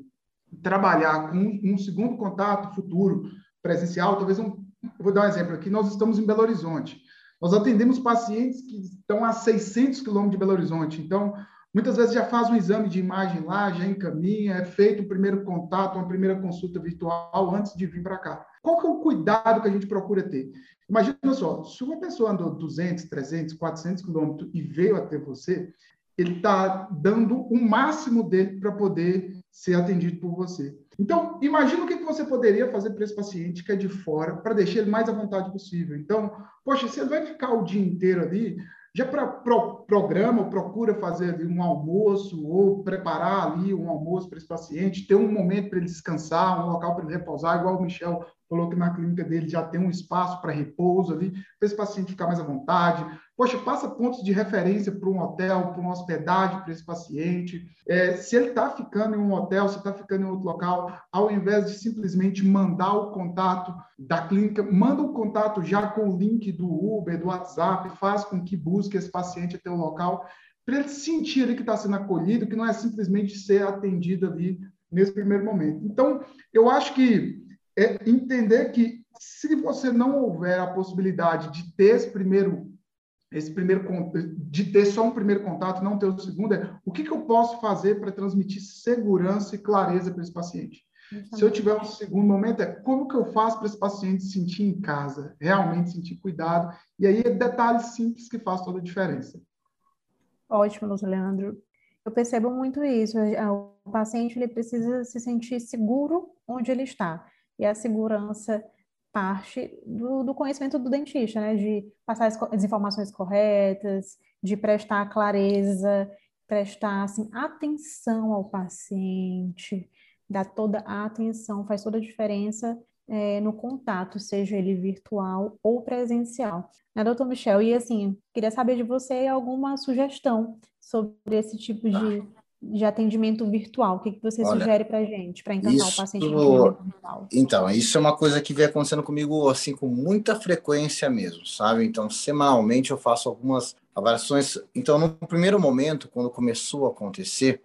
trabalhar com um segundo contato futuro presencial, talvez um vou dar um exemplo aqui. Nós estamos em Belo Horizonte. Nós atendemos pacientes que estão a 600 quilômetros de Belo Horizonte. Então, muitas vezes já faz um exame de imagem lá, já encaminha, é feito o primeiro contato, uma primeira consulta virtual antes de vir para cá. Qual que é o cuidado que a gente procura ter? Imagina só, se uma pessoa andou 200, 300, 400 quilômetros e veio até você, ele está dando o máximo dele para poder ser atendido por você. Então, imagina o que você poderia fazer para esse paciente que é de fora, para deixar ele mais à vontade possível. Então, poxa, você vai ficar o dia inteiro ali, já pra, pro, programa, procura fazer um almoço ou preparar ali um almoço para esse paciente, ter um momento para ele descansar, um local para ele repousar, igual o Michel falou que na clínica dele já tem um espaço para repouso ali, para esse paciente ficar mais à vontade. Poxa, passa pontos de referência para um hotel, para uma hospedagem para esse paciente. É, se ele está ficando em um hotel, se está ficando em outro local, ao invés de simplesmente mandar o contato da clínica, manda o contato já com o link do Uber, do WhatsApp, faz com que busque esse paciente até o local, para ele sentir ali que está sendo acolhido, que não é simplesmente ser atendido ali nesse primeiro momento. Então, eu acho que é entender que se você não houver a possibilidade de ter esse primeiro esse primeiro de ter só um primeiro contato, não ter o segundo, é o que, que eu posso fazer para transmitir segurança e clareza para esse paciente? Exatamente. Se eu tiver um segundo momento, é como que eu faço para esse paciente se sentir em casa, realmente sentir cuidado, e aí é detalhes simples que faz toda a diferença. Ótimo, Luiz Leandro. Eu percebo muito isso. O paciente ele precisa se sentir seguro onde ele está e a segurança parte do, do conhecimento do dentista, né? De passar as, as, informações corretas, de prestar clareza, prestar assim, atenção ao paciente, dar toda a atenção, faz toda a diferença é, no contato, seja ele virtual ou presencial. Né, doutor Michel? E assim, queria saber de você alguma sugestão sobre esse tipo de de atendimento virtual? O que, que você Olha, sugere para a gente, para encantar isso, o paciente no atendimento virtual? Então, isso é uma coisa que vem acontecendo comigo assim com muita frequência mesmo, sabe? Então, semanalmente eu faço algumas avaliações. Então, no primeiro momento, quando começou a acontecer,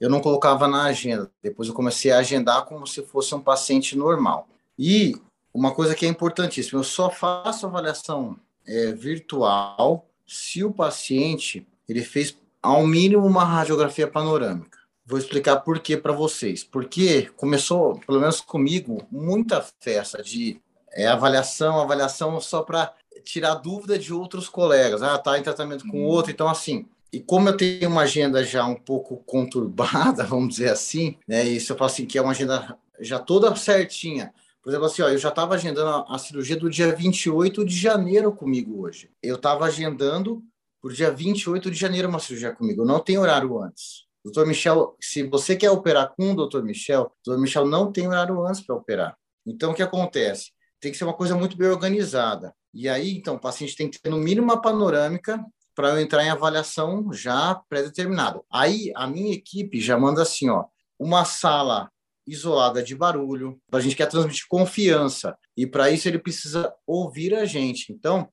eu não colocava na agenda. Depois eu comecei a agendar como se fosse um paciente normal. E uma coisa que é importantíssima, eu só faço avaliação é, virtual se o paciente ele fez ao mínimo uma radiografia panorâmica. Vou explicar por que para vocês. Porque começou, pelo menos comigo, muita festa de é, avaliação, avaliação só para tirar dúvida de outros colegas. Ah, tá em tratamento com outro. Então, assim, e como eu tenho uma agenda já um pouco conturbada, vamos dizer assim, né? Isso eu falo assim, que é uma agenda já toda certinha. Por exemplo, assim, ó, eu já estava agendando a, a cirurgia do dia 28 de janeiro comigo hoje. Eu estava agendando por dia 28 de janeiro uma cirurgia comigo. Não tem horário antes. Doutor Michel, se você quer operar com o doutor Michel, o doutor Michel não tem horário antes para operar. Então, o que acontece? Tem que ser uma coisa muito bem organizada. E aí, então, o paciente tem que ter no mínimo uma panorâmica para eu entrar em avaliação já pré-determinada. Aí, a minha equipe já manda assim, ó, uma sala isolada de barulho, a gente quer transmitir confiança. E para isso ele precisa ouvir a gente. Então,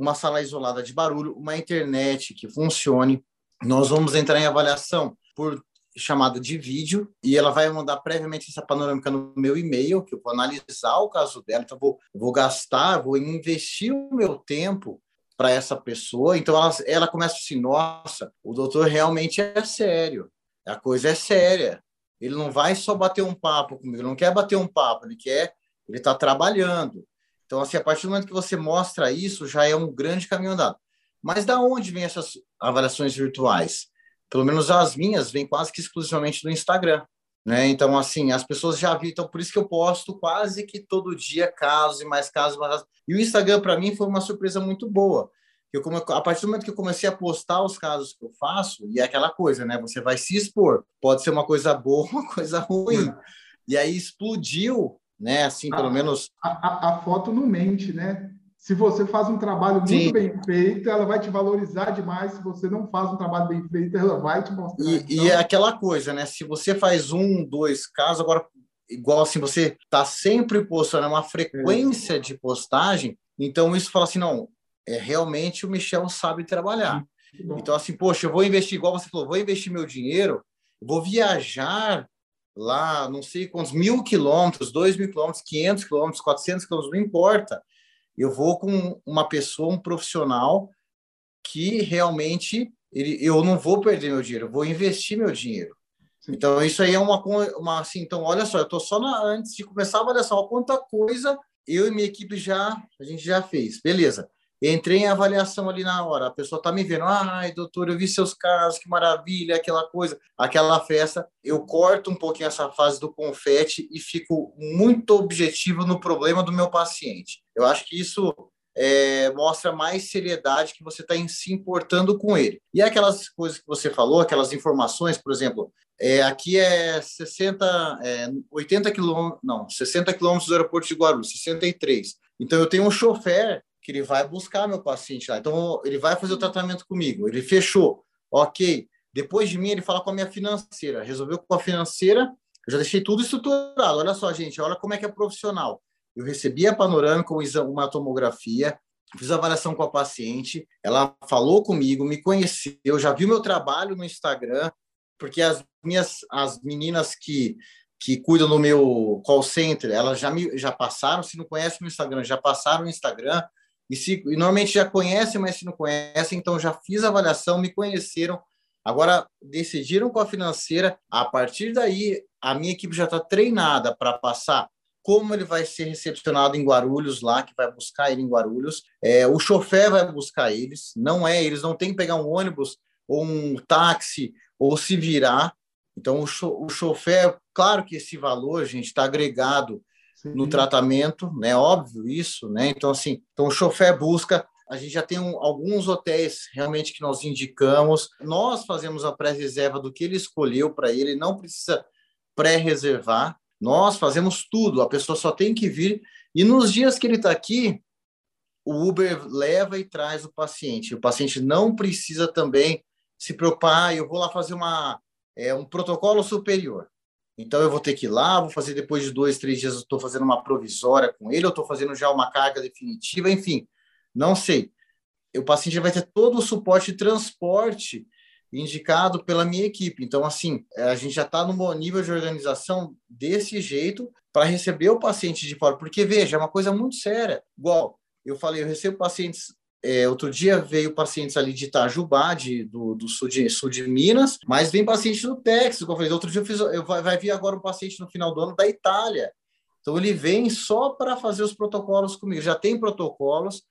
uma sala isolada de barulho, uma internet que funcione. Nós vamos entrar em avaliação por chamada de vídeo e ela vai mandar previamente essa panorâmica no meu e-mail, que eu vou analisar o caso dela, então vou, vou gastar, vou investir o meu tempo para essa pessoa. Então ela, ela começa assim: nossa, o doutor realmente é sério, a coisa é séria. Ele não vai só bater um papo comigo, ele não quer bater um papo, ele quer, ele está trabalhando. Então, assim, a partir do momento que você mostra isso, já é um grande caminho andado. Mas da onde vêm essas avaliações virtuais? Pelo menos as minhas vêm quase que exclusivamente do Instagram. Né? Então, assim, as pessoas já viram, então por isso que eu posto quase que todo dia casos e mais casos. Mais... E o Instagram, para mim, foi uma surpresa muito boa. Eu, como, a partir do momento que eu comecei a postar os casos que eu faço, e é aquela coisa, né? Você vai se expor. Pode ser uma coisa boa, uma coisa ruim. E aí explodiu né? Assim, pelo a, menos. A, a, a, foto não mente, né? Se você faz um trabalho muito Sim. bem feito, ela vai te valorizar demais. Se você não faz um trabalho bem feito, ela vai te mostrar. E, então... e é aquela coisa, né? Se você faz um, dois casos, agora, igual assim, você está sempre postando uma frequência é. de postagem, então isso fala assim, não, é realmente o Michel sabe trabalhar. Então, assim, poxa, eu vou investir, igual você falou, vou investir meu dinheiro, vou viajar lá, não sei quantos mil quilômetros, dois mil quilômetros, quinhentos quilômetros, quatrocentos quilômetros, não importa. Eu vou com uma pessoa, um profissional que realmente ele, eu não vou perder meu dinheiro, eu vou investir meu dinheiro. Sim. Então isso aí é uma, uma assim, então olha só, eu estou só na, antes de começar olha só quanta coisa eu e minha equipe já a gente já fez, beleza? Entrei em avaliação ali na hora, a pessoa está me vendo, ai, doutor, eu vi seus casos, que maravilha, aquela coisa, aquela festa. Eu corto um pouquinho essa fase do confete e fico muito objetivo no problema do meu paciente. Eu acho que isso é, mostra mais seriedade que você está se importando com ele. E aquelas coisas que você falou, aquelas informações, por exemplo, é, aqui é 60, é, 80 quilômetros, não, 60 quilômetros do aeroporto de Guarulhos, 63. Então eu tenho um chofer que ele vai buscar meu paciente lá. Então ele vai fazer o tratamento comigo. Ele fechou, ok. Depois de mim ele fala com a minha financeira. Resolveu com a financeira. Eu já deixei tudo estruturado. Olha só, gente, olha como é que é profissional. Eu recebi a panorâmica, uma tomografia, fiz a avaliação com a paciente, ela falou comigo, me conheceu, já viu meu trabalho no Instagram, porque as minhas as meninas que que cuidam do meu call center, elas já me já passaram, se não conhecem o Instagram, já passaram no Instagram, e, se, e normalmente já conhecem, mas se não conhecem, então já fiz a avaliação, me conheceram, agora decidiram com a financeira, a partir daí a minha equipe já está treinada para passar como ele vai ser recepcionado em Guarulhos lá, que vai buscar ele em Guarulhos. É, o chofer vai buscar eles, não é, eles não têm que pegar um ônibus ou um táxi ou se virar. Então, o, cho o chofer, claro que esse valor, gente, está agregado Sim. no tratamento, né? Óbvio isso, né? Então, assim, então o chofer busca. A gente já tem um, alguns hotéis realmente que nós indicamos. Nós fazemos a pré-reserva do que ele escolheu para ele, não precisa pré-reservar. Nós fazemos tudo, a pessoa só tem que vir. E nos dias que ele está aqui, o Uber leva e traz o paciente. O paciente não precisa também se preocupar, ah, eu vou lá fazer uma, é, um protocolo superior. Então, eu vou ter que ir lá, vou fazer depois de dois, três dias, estou fazendo uma provisória com ele, eu estou fazendo já uma carga definitiva, enfim, não sei. O paciente vai ter todo o suporte de transporte indicado pela minha equipe. Então, assim, a gente já está no nível de organização desse jeito para receber o paciente de fora. Porque, veja, é uma coisa muito séria. Igual, eu falei, eu recebo pacientes é, outro dia veio pacientes ali de Itajubá, de, do, do sul, de, sul de Minas, mas vem paciente do Texas. Como eu falei, outro dia eu fiz, eu, vai, vai vir agora um paciente no final do ano da Itália. Então ele vem só para fazer os protocolos comigo. Já tem protocolos,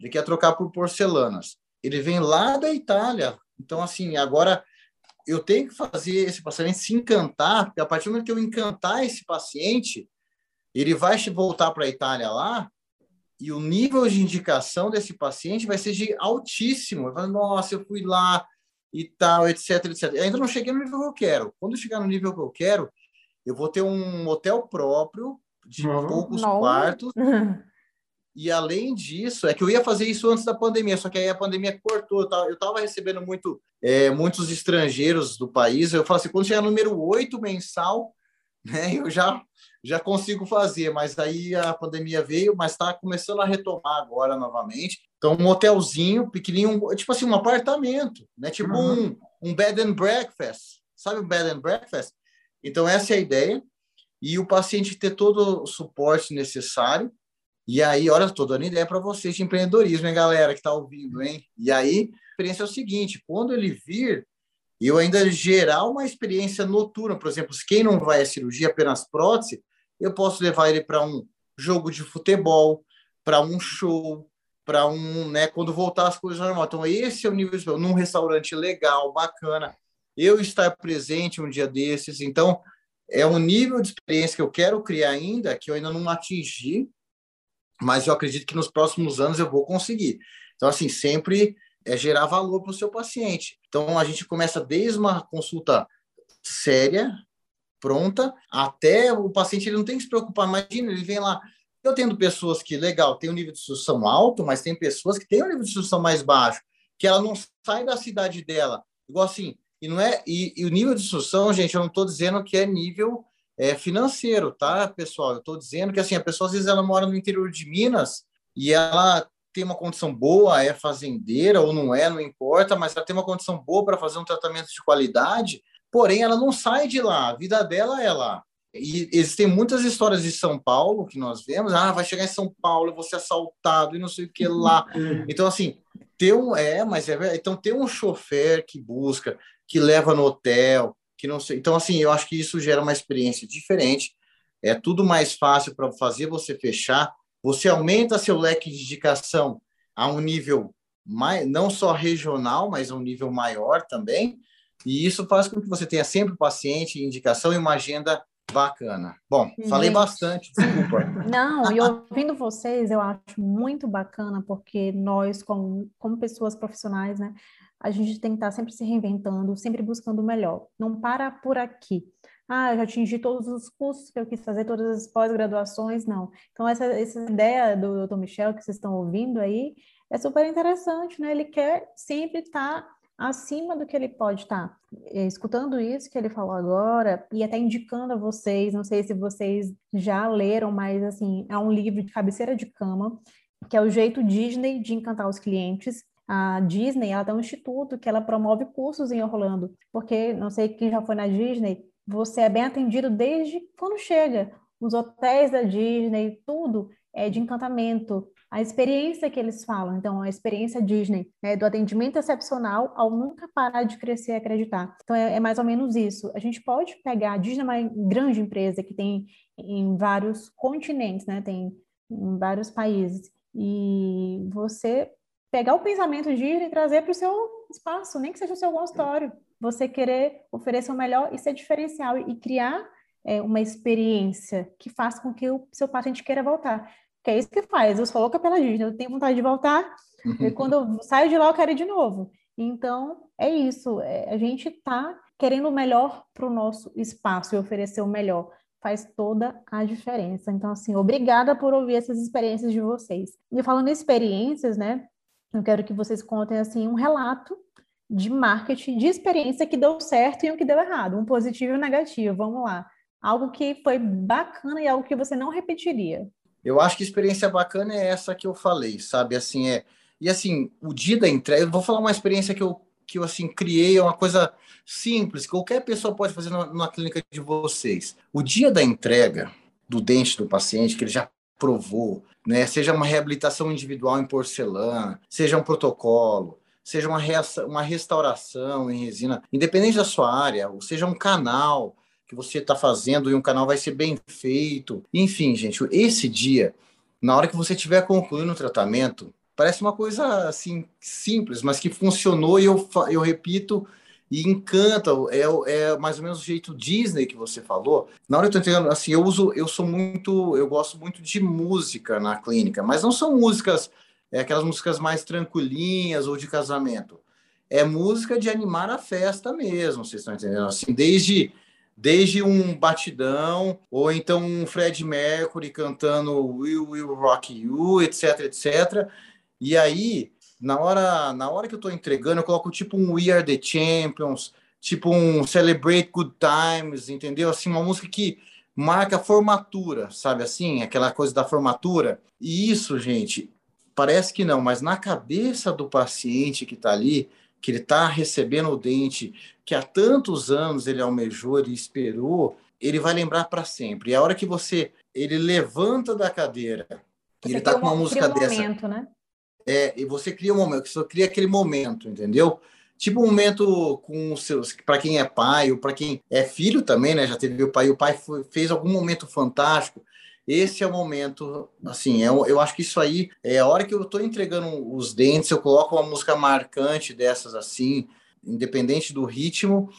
ele quer trocar por porcelanas. Ele vem lá da Itália. Então, assim, agora eu tenho que fazer esse paciente se encantar, porque a partir do momento que eu encantar esse paciente, ele vai voltar para a Itália lá e o nível de indicação desse paciente vai ser de altíssimo. Vai, Nossa, eu fui lá e tal, etc, etc. Eu ainda não cheguei no nível que eu quero. Quando eu chegar no nível que eu quero, eu vou ter um hotel próprio de uhum. poucos não. quartos. E além disso, é que eu ia fazer isso antes da pandemia, só que aí a pandemia cortou. Eu estava recebendo muito, é, muitos estrangeiros do país. Eu falo assim, quando chegar no número 8 mensal, né, eu já já consigo fazer, mas aí a pandemia veio, mas está começando a retomar agora novamente. Então, um hotelzinho pequenininho, tipo assim, um apartamento, né? Tipo uhum. um, um bed and breakfast, sabe o bed and breakfast? Então, essa é a ideia. E o paciente ter todo o suporte necessário. E aí, olha, estou dando ideia para vocês de empreendedorismo, hein, galera, que está ouvindo, hein? E aí, a experiência é o seguinte: quando ele vir, eu ainda gerar uma experiência noturna, por exemplo, quem não vai à cirurgia apenas prótese, eu posso levar ele para um jogo de futebol, para um show, para um, né, quando voltar as coisas normais. Então, esse é o nível de num restaurante legal, bacana, eu estar presente um dia desses. Então, é um nível de experiência que eu quero criar ainda, que eu ainda não atingi, mas eu acredito que nos próximos anos eu vou conseguir. Então, assim, sempre é gerar valor para o seu paciente. Então, a gente começa desde uma consulta séria, pronta, até o paciente ele não tem que se preocupar. Imagina, ele vem lá. Eu tendo pessoas que, legal, tem um nível de instrução alto, mas tem pessoas que têm um nível de instrução mais baixo, que ela não sai da cidade dela. Igual assim, e não é e, e o nível de instrução, gente, eu não estou dizendo que é nível é, financeiro, tá, pessoal? Eu estou dizendo que assim, a pessoa às vezes ela mora no interior de Minas e ela tem uma condição boa, é fazendeira ou não é, não importa, mas ela tem uma condição boa para fazer um tratamento de qualidade porém ela não sai de lá, a vida dela é lá. E existem muitas histórias de São Paulo que nós vemos, ah, vai chegar em São Paulo, vou ser assaltado e não sei o que lá. Uhum. Então, assim, ter um. É, mas é Então, ter um chofer que busca, que leva no hotel, que não sei. Então, assim, eu acho que isso gera uma experiência diferente. É tudo mais fácil para fazer você fechar. Você aumenta seu leque de indicação a um nível mais, não só regional, mas a um nível maior também. E isso faz com que você tenha sempre paciente, indicação e uma agenda Bacana. Bom, falei Gente, bastante, desculpa. Não, e ouvindo vocês, eu acho muito bacana, porque nós, como, como pessoas profissionais, né, a gente tem que estar sempre se reinventando, sempre buscando o melhor. Não para por aqui. Ah, eu já atingi todos os cursos que eu quis fazer, todas as pós-graduações, não. Então, essa, essa ideia do Dr. Michel que vocês estão ouvindo aí é super interessante, né? Ele quer sempre estar acima do que ele pode estar. É, escutando isso que ele falou agora e até indicando a vocês, não sei se vocês já leram, mas assim, é um livro de cabeceira de cama, que é o jeito Disney de encantar os clientes. A Disney, ela tem um instituto que ela promove cursos em Orlando, porque não sei quem já foi na Disney, você é bem atendido desde quando chega. Os hotéis da Disney, tudo é de encantamento. A experiência que eles falam, então, a experiência Disney, né, do atendimento excepcional ao nunca parar de crescer e acreditar. Então, é, é, mais ou menos isso. A gente pode pegar, a Disney é uma grande empresa que tem em vários continentes, né, tem em vários países, e você pegar o pensamento Disney e trazer para o seu espaço, nem que seja o seu consultório você querer oferecer o melhor e ser diferencial e criar é, uma experiência que faça com que o seu paciente queira voltar. Que é isso que faz. Eu sou louca pela Disney, eu tenho vontade de voltar, e quando eu saio de lá eu quero ir de novo. Então, é isso. É, a gente está querendo o melhor para o nosso espaço e oferecer o melhor. Faz toda a diferença. Então, assim, obrigada por ouvir essas experiências de vocês. E falando em experiências, né? Eu quero que vocês contem, assim, um relato de marketing, de experiência que deu certo e o que deu errado, um positivo e um negativo. Vamos lá. Algo que foi bacana e algo que você não repetiria. Eu acho que experiência bacana é essa que eu falei, sabe? Assim, é. E assim, o dia da entrega, eu vou falar uma experiência que eu, que eu assim, criei, é uma coisa simples, que qualquer pessoa pode fazer na, na clínica de vocês. O dia da entrega do dente do paciente, que ele já provou, né? Seja uma reabilitação individual em porcelana, seja um protocolo, seja uma, uma restauração em resina, independente da sua área, ou seja um canal que você está fazendo e um canal vai ser bem feito. Enfim, gente, esse dia, na hora que você estiver concluindo o tratamento, parece uma coisa assim simples, mas que funcionou e eu, eu repito e encanta. É, é mais ou menos o jeito Disney que você falou. Na hora que eu tô entendendo, assim, eu uso, eu sou muito, eu gosto muito de música na clínica, mas não são músicas é aquelas músicas mais tranquilinhas ou de casamento. É música de animar a festa mesmo, vocês estão entendendo? Assim, desde desde um batidão, ou então um Fred Mercury cantando Will Will Rock You, etc, etc. E aí, na hora, na hora que eu estou entregando, eu coloco tipo um We Are the Champions, tipo um Celebrate Good Times, entendeu? Assim, uma música que marca a formatura, sabe assim? Aquela coisa da formatura. E isso, gente, Parece que não, mas na cabeça do paciente que está ali, que ele está recebendo o dente, que há tantos anos ele almejou, ele esperou, ele vai lembrar para sempre. E a hora que você ele levanta da cadeira, você ele está com uma música um dessa. Momento, né? É, e você cria um momento, você cria aquele momento, entendeu? Tipo um momento com os seus, para quem é pai ou para quem é filho também, né? Já teve o pai, o pai foi, fez algum momento fantástico esse é o momento, assim, eu, eu acho que isso aí é a hora que eu estou entregando os dentes, eu coloco uma música marcante dessas assim, independente do ritmo,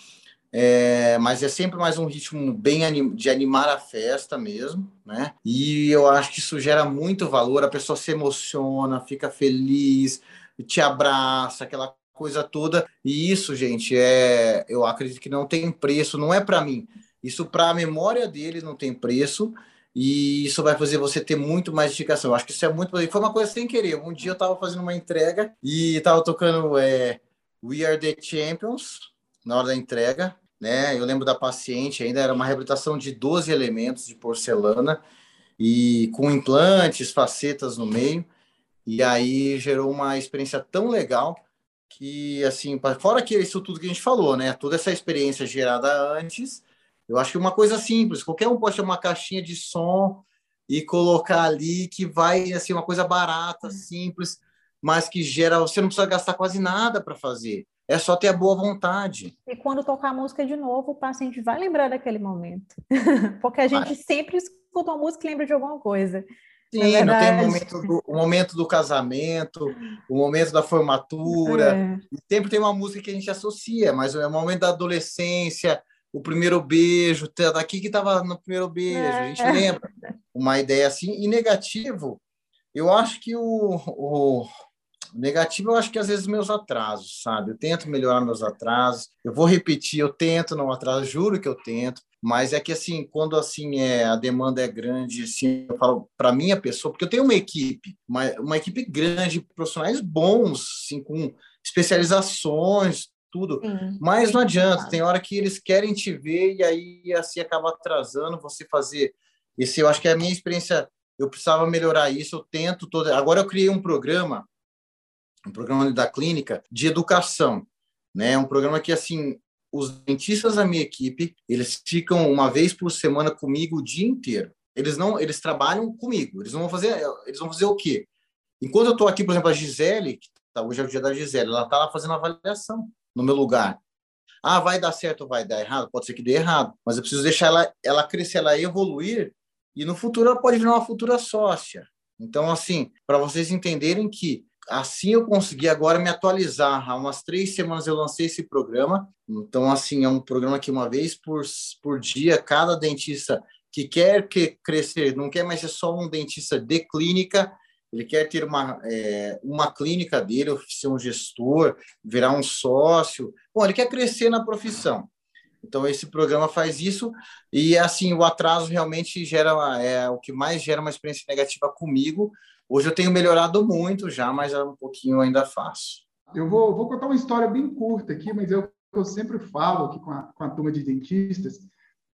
é, mas é sempre mais um ritmo bem anim, de animar a festa mesmo, né? E eu acho que isso gera muito valor, a pessoa se emociona, fica feliz, te abraça, aquela coisa toda. E isso, gente, é, eu acredito que não tem preço, não é para mim. Isso para a memória dele não tem preço e isso vai fazer você ter muito mais dedicação. Eu acho que isso é muito. Foi uma coisa sem querer. Um dia eu estava fazendo uma entrega e estava tocando é, We Are the Champions na hora da entrega. Né? Eu lembro da paciente, ainda era uma reabilitação de 12 elementos de porcelana e com implantes, facetas no meio. E aí gerou uma experiência tão legal que, assim, fora que isso tudo que a gente falou, né? Toda essa experiência gerada antes eu acho que uma coisa simples, qualquer um pode ter uma caixinha de som e colocar ali que vai assim uma coisa barata, simples, mas que gera, você não precisa gastar quase nada para fazer. É só ter a boa vontade. E quando tocar a música de novo, o paciente vai lembrar daquele momento. Porque a gente vai. sempre escuta uma música e lembra de alguma coisa. Sim, não tem o momento, do, o momento do casamento, o momento da formatura. É. Sempre tem uma música que a gente associa, mas é o momento da adolescência, o primeiro beijo, tá daqui que estava no primeiro beijo, a gente é. lembra uma ideia assim. E negativo, eu acho que o, o negativo, eu acho que às vezes meus atrasos, sabe? Eu tento melhorar meus atrasos. Eu vou repetir, eu tento não atraso, juro que eu tento. Mas é que assim, quando assim é a demanda é grande, assim, eu falo para minha pessoa, porque eu tenho uma equipe, uma, uma equipe grande, profissionais bons, assim, com especializações, tudo. Sim, mas não adianta, tem hora que eles querem te ver e aí assim acaba atrasando você fazer esse, eu acho que é a minha experiência, eu precisava melhorar isso, eu tento todo. Agora eu criei um programa, um programa da clínica de educação, né? Um programa que assim, os dentistas da minha equipe, eles ficam uma vez por semana comigo o dia inteiro. Eles não, eles trabalham comigo. Eles não vão fazer, eles vão fazer o quê? Enquanto eu estou aqui, por exemplo, a Gisele, que tá, hoje é o dia da Gisele, ela está lá fazendo avaliação no meu lugar. Ah, vai dar certo vai dar errado? Pode ser que dê errado, mas eu preciso deixar ela, ela crescer, ela evoluir, e no futuro ela pode virar uma futura sócia. Então, assim, para vocês entenderem que assim eu consegui agora me atualizar. Há umas três semanas eu lancei esse programa. Então, assim, é um programa que uma vez por, por dia, cada dentista que quer que crescer, não quer mais ser só um dentista de clínica, ele quer ter uma, é, uma clínica dele, ser um gestor, virar um sócio. Bom, ele quer crescer na profissão. Então, esse programa faz isso. E, assim, o atraso realmente gera é o que mais gera uma experiência negativa comigo. Hoje eu tenho melhorado muito já, mas é um pouquinho ainda faço. Eu vou, vou contar uma história bem curta aqui, mas eu, eu sempre falo aqui com a, com a turma de dentistas,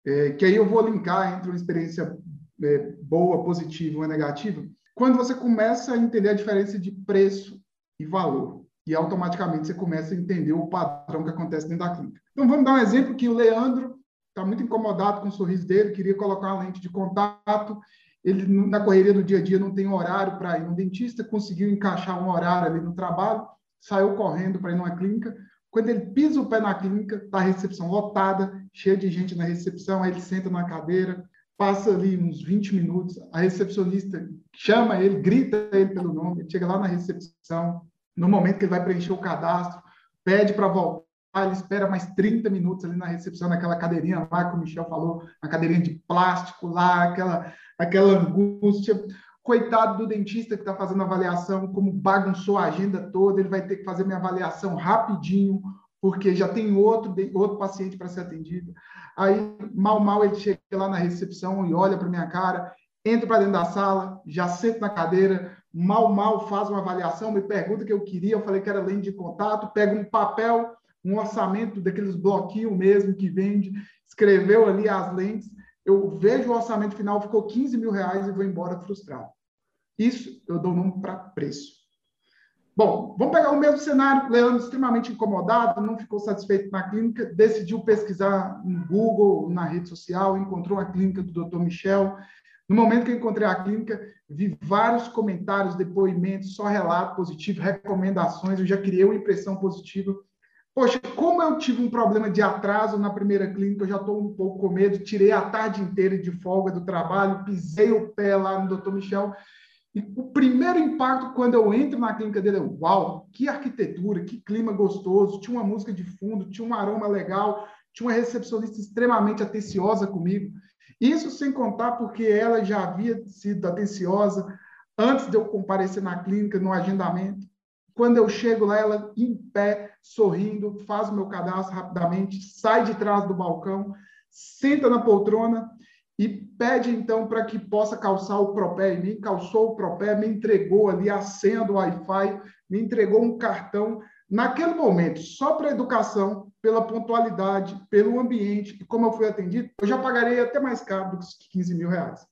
é, que aí eu vou linkar entre uma experiência é, boa, positiva e negativa quando você começa a entender a diferença de preço e valor, e automaticamente você começa a entender o padrão que acontece dentro da clínica. Então, vamos dar um exemplo que o Leandro está muito incomodado com o sorriso dele, queria colocar uma lente de contato, ele, na correria do dia a dia, não tem horário para ir no dentista, conseguiu encaixar um horário ali no trabalho, saiu correndo para ir numa clínica. Quando ele pisa o pé na clínica, está a recepção lotada, cheia de gente na recepção, aí ele senta na cadeira, passa ali uns 20 minutos, a recepcionista chama ele, grita ele pelo nome, chega lá na recepção, no momento que ele vai preencher o cadastro, pede para voltar, ele espera mais 30 minutos ali na recepção, naquela cadeirinha lá que o Michel falou, na cadeirinha de plástico lá, aquela, aquela angústia. Coitado do dentista que está fazendo a avaliação, como bagunçou a agenda toda, ele vai ter que fazer minha avaliação rapidinho, porque já tem outro, outro paciente para ser atendido. Aí, mal, mal, ele chega lá na recepção e olha para minha cara, entra para dentro da sala, já senta na cadeira, mal, mal faz uma avaliação, me pergunta o que eu queria, eu falei que era lente de contato, pega um papel, um orçamento daqueles bloquinhos mesmo que vende, escreveu ali as lentes, eu vejo o orçamento final, ficou 15 mil reais e vou embora frustrado. Isso eu dou nome para preço. Bom, vamos pegar o mesmo cenário. Leandro, extremamente incomodado, não ficou satisfeito na clínica, decidiu pesquisar no Google, na rede social, encontrou a clínica do Dr. Michel. No momento que eu encontrei a clínica, vi vários comentários, depoimentos, só relato positivo, recomendações. Eu já criei uma impressão positiva. Poxa, como eu tive um problema de atraso na primeira clínica, eu já estou um pouco com medo. Tirei a tarde inteira de folga do trabalho, pisei o pé lá no Dr. Michel e o primeiro impacto quando eu entro na clínica dele é: uau, que arquitetura, que clima gostoso, tinha uma música de fundo, tinha um aroma legal, tinha uma recepcionista extremamente atenciosa comigo. Isso sem contar porque ela já havia sido atenciosa antes de eu comparecer na clínica, no agendamento. Quando eu chego lá, ela em pé, sorrindo, faz o meu cadastro rapidamente, sai de trás do balcão, senta na poltrona e pede então para que possa calçar o propé em mim, calçou o propé, me entregou ali a senha do Wi-Fi, me entregou um cartão. Naquele momento, só para educação, pela pontualidade, pelo ambiente e como eu fui atendido, eu já pagarei até mais caro do que 15 mil reais.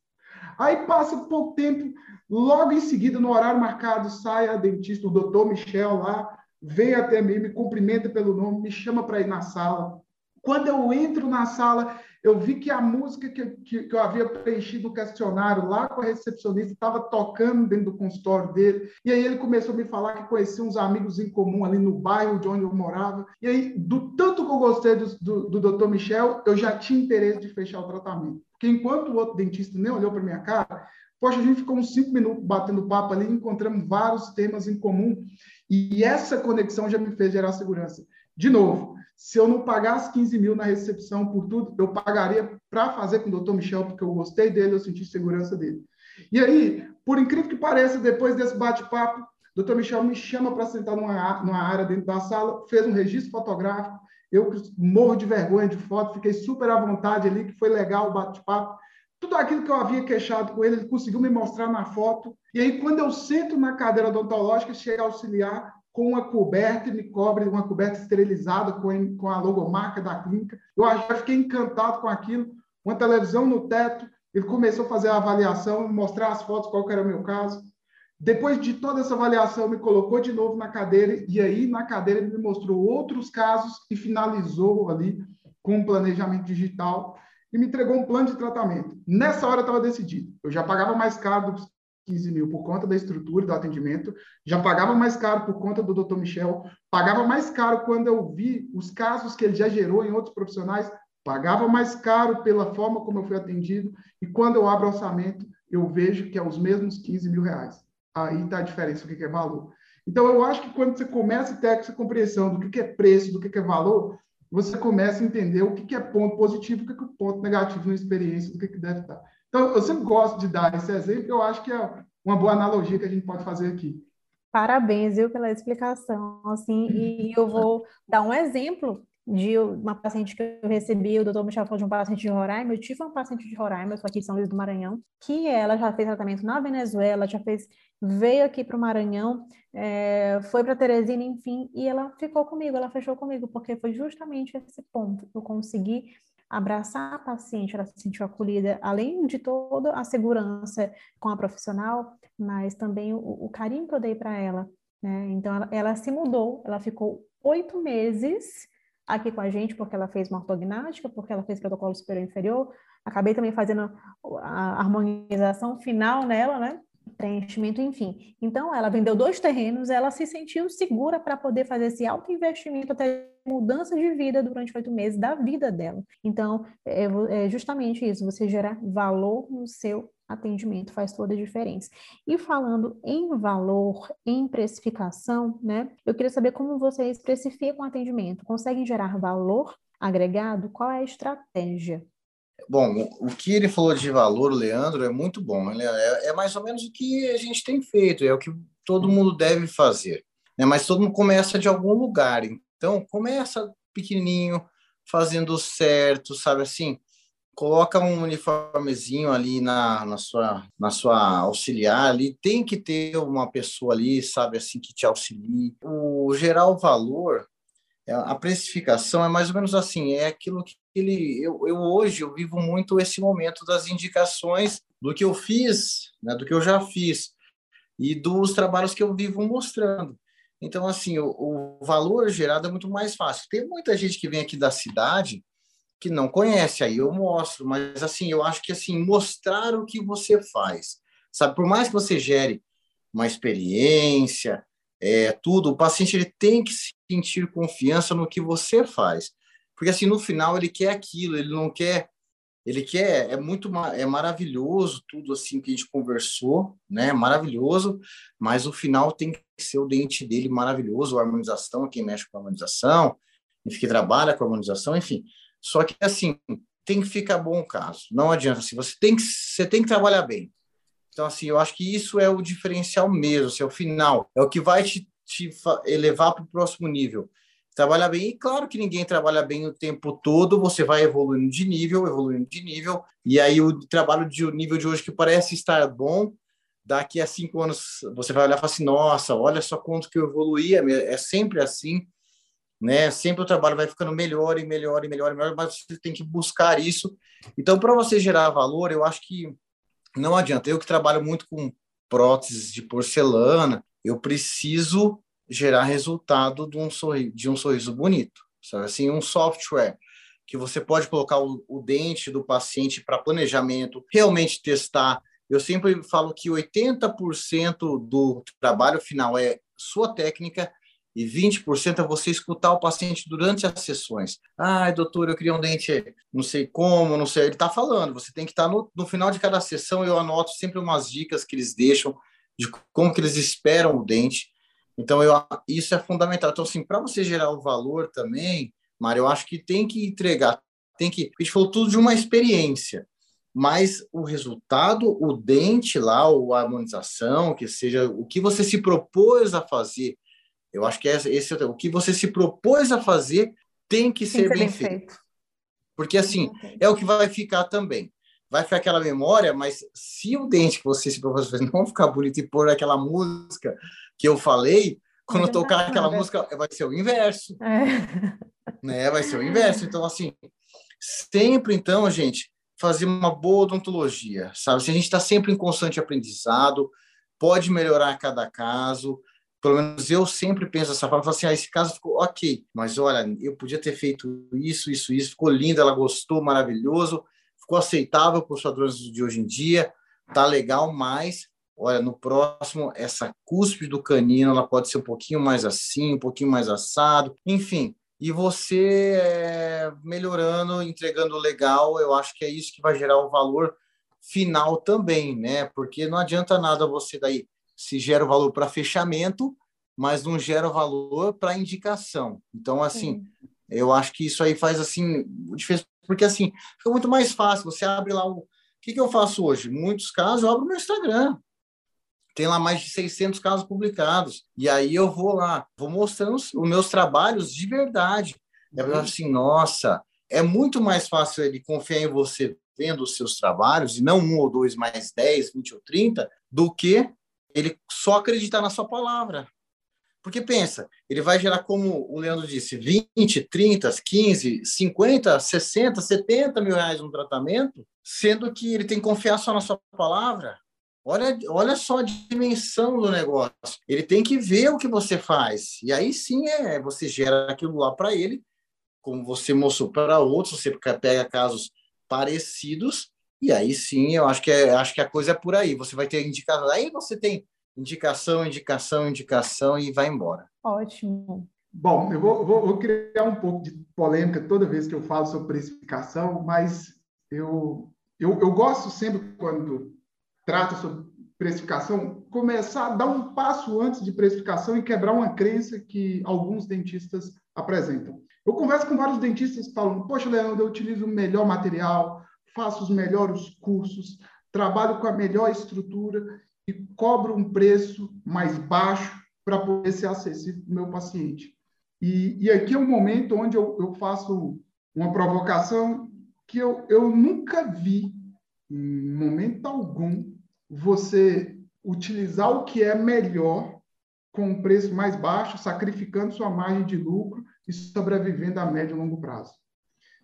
Aí passa pouco tempo, logo em seguida, no horário marcado, sai a dentista, o doutor Michel lá, vem até mim, me cumprimenta pelo nome, me chama para ir na sala. Quando eu entro na sala, eu vi que a música que, que, que eu havia preenchido o questionário lá com a recepcionista estava tocando dentro do consultório dele. E aí ele começou a me falar que conhecia uns amigos em comum ali no bairro de onde eu morava. E aí, do tanto que eu gostei do, do, do Dr. Michel, eu já tinha interesse de fechar o tratamento. Porque enquanto o outro dentista nem olhou para minha cara, poxa, a gente ficou uns cinco minutos batendo papo ali, encontramos vários temas em comum. E essa conexão já me fez gerar segurança De novo, se eu não pagasse 15 mil na recepção por tudo, eu pagaria para fazer com o doutor Michel, porque eu gostei dele, eu senti segurança dele. E aí, por incrível que pareça, depois desse bate-papo, doutor Michel me chama para sentar numa, numa área dentro da sala, fez um registro fotográfico, eu morro de vergonha de foto, fiquei super à vontade ali, que foi legal o bate-papo. Tudo aquilo que eu havia queixado com ele, ele conseguiu me mostrar na foto. E aí, quando eu sento na cadeira odontológica, chega auxiliar, com uma coberta e me cobre uma coberta esterilizada com, com a logomarca da clínica. Eu já fiquei encantado com aquilo. Uma televisão no teto, ele começou a fazer a avaliação, mostrar as fotos, qual era o meu caso. Depois de toda essa avaliação, me colocou de novo na cadeira, e aí na cadeira ele me mostrou outros casos e finalizou ali com um planejamento digital e me entregou um plano de tratamento. Nessa hora estava decidido. Eu já pagava mais caro 15 mil por conta da estrutura do atendimento, já pagava mais caro por conta do Dr. Michel, pagava mais caro quando eu vi os casos que ele já gerou em outros profissionais, pagava mais caro pela forma como eu fui atendido, e quando eu abro orçamento, eu vejo que é os mesmos 15 mil reais. Aí está a diferença, o que é valor. Então, eu acho que quando você começa a ter essa compreensão do que é preço, do que é valor, você começa a entender o que é ponto positivo, o que é ponto negativo na experiência, do que deve estar. Então, eu sempre gosto de dar esse exemplo, eu acho que é uma boa analogia que a gente pode fazer aqui. Parabéns, viu, pela explicação, assim, e eu vou dar um exemplo de uma paciente que eu recebi, o doutor Michel falou de um paciente de Roraima, eu tive uma paciente de Roraima, eu sou aqui de São Luís do Maranhão, que ela já fez tratamento na Venezuela, já fez, veio aqui para o Maranhão, é, foi para Teresina, enfim, e ela ficou comigo, ela fechou comigo, porque foi justamente esse ponto, eu consegui abraçar a paciente, ela se sentiu acolhida, além de toda a segurança com a profissional, mas também o, o carinho que eu dei para ela. Né? Então, ela, ela, se mudou, ela ficou oito meses aqui com a gente, porque ela fez uma ortognática, porque ela fez protocolo superior e inferior. Acabei também fazendo a harmonização final nela, né? Preenchimento, enfim. Então, ela vendeu dois terrenos, ela se sentiu segura para poder fazer esse alto investimento até mudança de vida durante oito meses da vida dela. Então, é, é justamente isso, você gerar valor no seu atendimento faz toda a diferença. E falando em valor, em precificação, né? Eu queria saber como vocês precificam o atendimento. Conseguem gerar valor agregado? Qual é a estratégia? Bom, o que ele falou de valor, Leandro, é muito bom. É, é, mais ou menos o que a gente tem feito, é o que todo mundo deve fazer. Né? Mas todo mundo começa de algum lugar. Então, começa pequenininho, fazendo certo, sabe assim? Coloca um uniformezinho ali na, na, sua, na sua auxiliar ali. Tem que ter uma pessoa ali, sabe assim, que te auxilie. O geral valor é, a precificação é mais ou menos assim, é aquilo que ele, eu, eu hoje eu vivo muito esse momento das indicações do que eu fiz, né, do que eu já fiz e dos trabalhos que eu vivo mostrando. Então, assim, o, o valor gerado é muito mais fácil. Tem muita gente que vem aqui da cidade que não conhece, aí eu mostro, mas assim, eu acho que assim, mostrar o que você faz, sabe? Por mais que você gere uma experiência, é, tudo, o paciente ele tem que sentir confiança no que você faz. Porque assim, no final ele quer aquilo, ele não quer ele quer é muito é maravilhoso tudo assim que a gente conversou, né? Maravilhoso, mas o final tem que ser o dente dele maravilhoso, a harmonização, quem mexe com a harmonização, que trabalha com a harmonização, enfim. Só que assim, tem que ficar bom o caso. Não adianta assim, você tem que você tem que trabalhar bem. Então, assim, eu acho que isso é o diferencial mesmo, assim, é o final, é o que vai te, te elevar para o próximo nível. Trabalhar bem, e claro que ninguém trabalha bem o tempo todo, você vai evoluindo de nível, evoluindo de nível, e aí o trabalho de o nível de hoje que parece estar bom, daqui a cinco anos você vai olhar e falar assim, nossa, olha só quanto que eu evoluí, é, é sempre assim, né? Sempre o trabalho vai ficando melhor e melhor e melhor e melhor, mas você tem que buscar isso. Então, para você gerar valor, eu acho que não adianta. Eu que trabalho muito com próteses de porcelana, eu preciso gerar resultado de um sorriso, de um sorriso bonito, sabe? Assim, um software que você pode colocar o, o dente do paciente para planejamento, realmente testar. Eu sempre falo que 80% do trabalho final é sua técnica e 20% é você escutar o paciente durante as sessões. Ai, doutor, eu queria um dente, não sei como, não sei. Ele está falando, você tem que estar tá no, no final de cada sessão. Eu anoto sempre umas dicas que eles deixam de como que eles esperam o dente. Então, eu, isso é fundamental. Então, assim, para você gerar o valor também, Mário, eu acho que tem que entregar, tem que. A gente falou tudo de uma experiência, mas o resultado, o dente lá, ou a harmonização, que seja o que você se propôs a fazer, eu acho que é esse é o que você se propôs a fazer tem que tem ser, bem, bem feito. feito. Porque assim, é o que vai ficar também. Vai ficar aquela memória, mas se o dente que você se propôs a fazer não ficar bonito e pôr aquela música que eu falei, quando eu tocar aquela música, vai ser o inverso. É. Né? Vai ser o inverso. Então, assim, sempre, então, gente, fazer uma boa odontologia, sabe? Se a gente está sempre em constante aprendizado, pode melhorar cada caso. Pelo menos eu sempre penso dessa forma, assim, ah, esse caso ficou ok, mas olha, eu podia ter feito isso, isso, isso, ficou lindo, ela gostou, maravilhoso, ficou aceitável para os padrões de hoje em dia, tá legal, mas olha, no próximo, essa cúspide do canino, ela pode ser um pouquinho mais assim, um pouquinho mais assado, enfim. E você é, melhorando, entregando legal, eu acho que é isso que vai gerar o valor final também, né? Porque não adianta nada você daí se gera o valor para fechamento, mas não gera valor para indicação. Então, assim, Sim. eu acho que isso aí faz assim diferença, porque assim fica muito mais fácil. Você abre lá o, o que, que eu faço hoje? Em muitos casos, eu abro meu Instagram tem lá mais de 600 casos publicados. E aí eu vou lá, vou mostrando os, os meus trabalhos de verdade. É uhum. assim, nossa, é muito mais fácil ele confiar em você vendo os seus trabalhos, e não um ou dois, mais 10, 20 ou 30, do que ele só acreditar na sua palavra. Porque pensa, ele vai gerar, como o Leandro disse, 20, 30, 15, 50, 60, 70 mil reais no tratamento, sendo que ele tem que confiar só na sua palavra. Olha, olha só a dimensão do negócio. Ele tem que ver o que você faz. E aí sim é você gera aquilo lá para ele, como você mostrou para outros, você pega casos parecidos, e aí sim eu acho que, é, acho que a coisa é por aí. Você vai ter indicação. Aí você tem indicação, indicação, indicação e vai embora. Ótimo. Bom, eu vou, vou, vou criar um pouco de polêmica toda vez que eu falo sobre precificação, mas eu, eu, eu gosto sempre quando trata sobre precificação, começar a dar um passo antes de precificação e quebrar uma crença que alguns dentistas apresentam. Eu converso com vários dentistas que falam: Poxa, Leandro, eu utilizo o melhor material, faço os melhores cursos, trabalho com a melhor estrutura e cobro um preço mais baixo para poder ser acessível para o meu paciente. E, e, aqui é um momento onde eu, eu faço uma provocação que eu, eu nunca vi, em momento algum, você utilizar o que é melhor com um preço mais baixo, sacrificando sua margem de lucro e sobrevivendo a médio e longo prazo.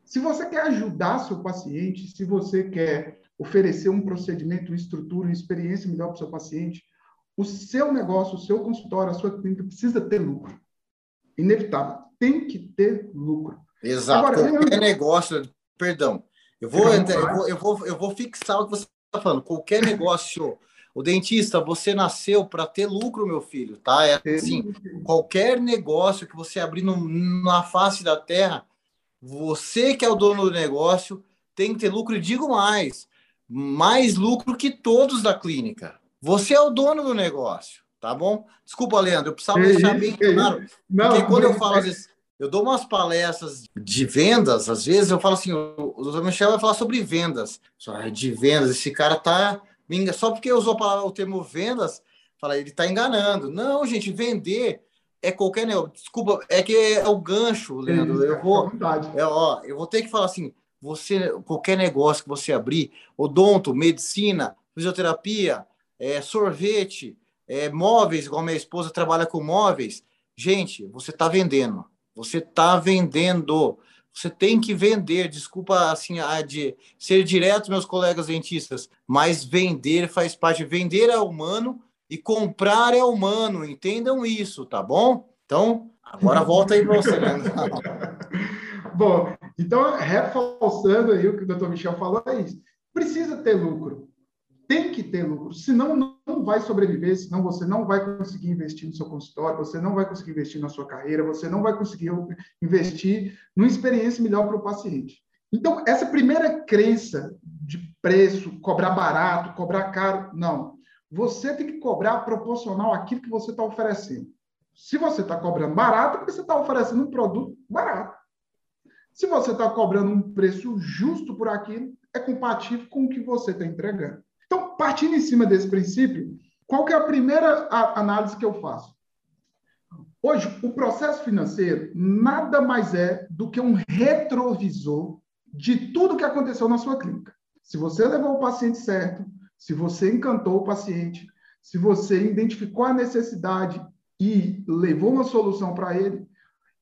Se você quer ajudar seu paciente, se você quer oferecer um procedimento, uma estrutura, uma experiência melhor para o seu paciente, o seu negócio, o seu consultório, a sua clínica precisa ter lucro. Inevitável. Tem que ter lucro. Exato. Agora, Qualquer eu... negócio, perdão, eu vou, eu vou, eu, vou, eu vou fixar o que você falando, qualquer negócio, o dentista, você nasceu para ter lucro, meu filho, tá? É assim, qualquer negócio que você abrir no, na face da terra, você que é o dono do negócio tem que ter lucro, e digo mais, mais lucro que todos da clínica. Você é o dono do negócio, tá bom? Desculpa, Leandro, eu precisava é deixar bem claro, porque quando eu falo, às vezes, eu dou umas palestras de vendas, às vezes eu falo assim, o doutor Michel vai falar sobre vendas. De vendas, esse cara tá. Só porque usou o termo vendas, fala, ele está enganando. Não, gente, vender é qualquer negócio. Desculpa, é que é o gancho, Leandro. eu vou. É, ó, eu vou ter que falar assim: você, qualquer negócio que você abrir, odonto, medicina, fisioterapia, é, sorvete, é, móveis, igual minha esposa trabalha com móveis, gente, você está vendendo você está vendendo. Você tem que vender. Desculpa assim a de ser direto, meus colegas dentistas, mas vender faz parte. Vender é humano e comprar é humano. Entendam isso, tá bom? Então, agora volta aí para você, Leandro. bom, então, reforçando aí o que o doutor Michel falou, é isso. Precisa ter lucro tem que ter lucro, senão não vai sobreviver, senão você não vai conseguir investir no seu consultório, você não vai conseguir investir na sua carreira, você não vai conseguir investir numa experiência melhor para o paciente. Então, essa primeira crença de preço, cobrar barato, cobrar caro, não. Você tem que cobrar proporcional àquilo que você está oferecendo. Se você está cobrando barato, porque você está oferecendo um produto barato. Se você está cobrando um preço justo por aquilo, é compatível com o que você está entregando. Partindo em cima desse princípio, qual que é a primeira análise que eu faço? Hoje, o processo financeiro nada mais é do que um retrovisor de tudo que aconteceu na sua clínica. Se você levou o paciente certo, se você encantou o paciente, se você identificou a necessidade e levou uma solução para ele,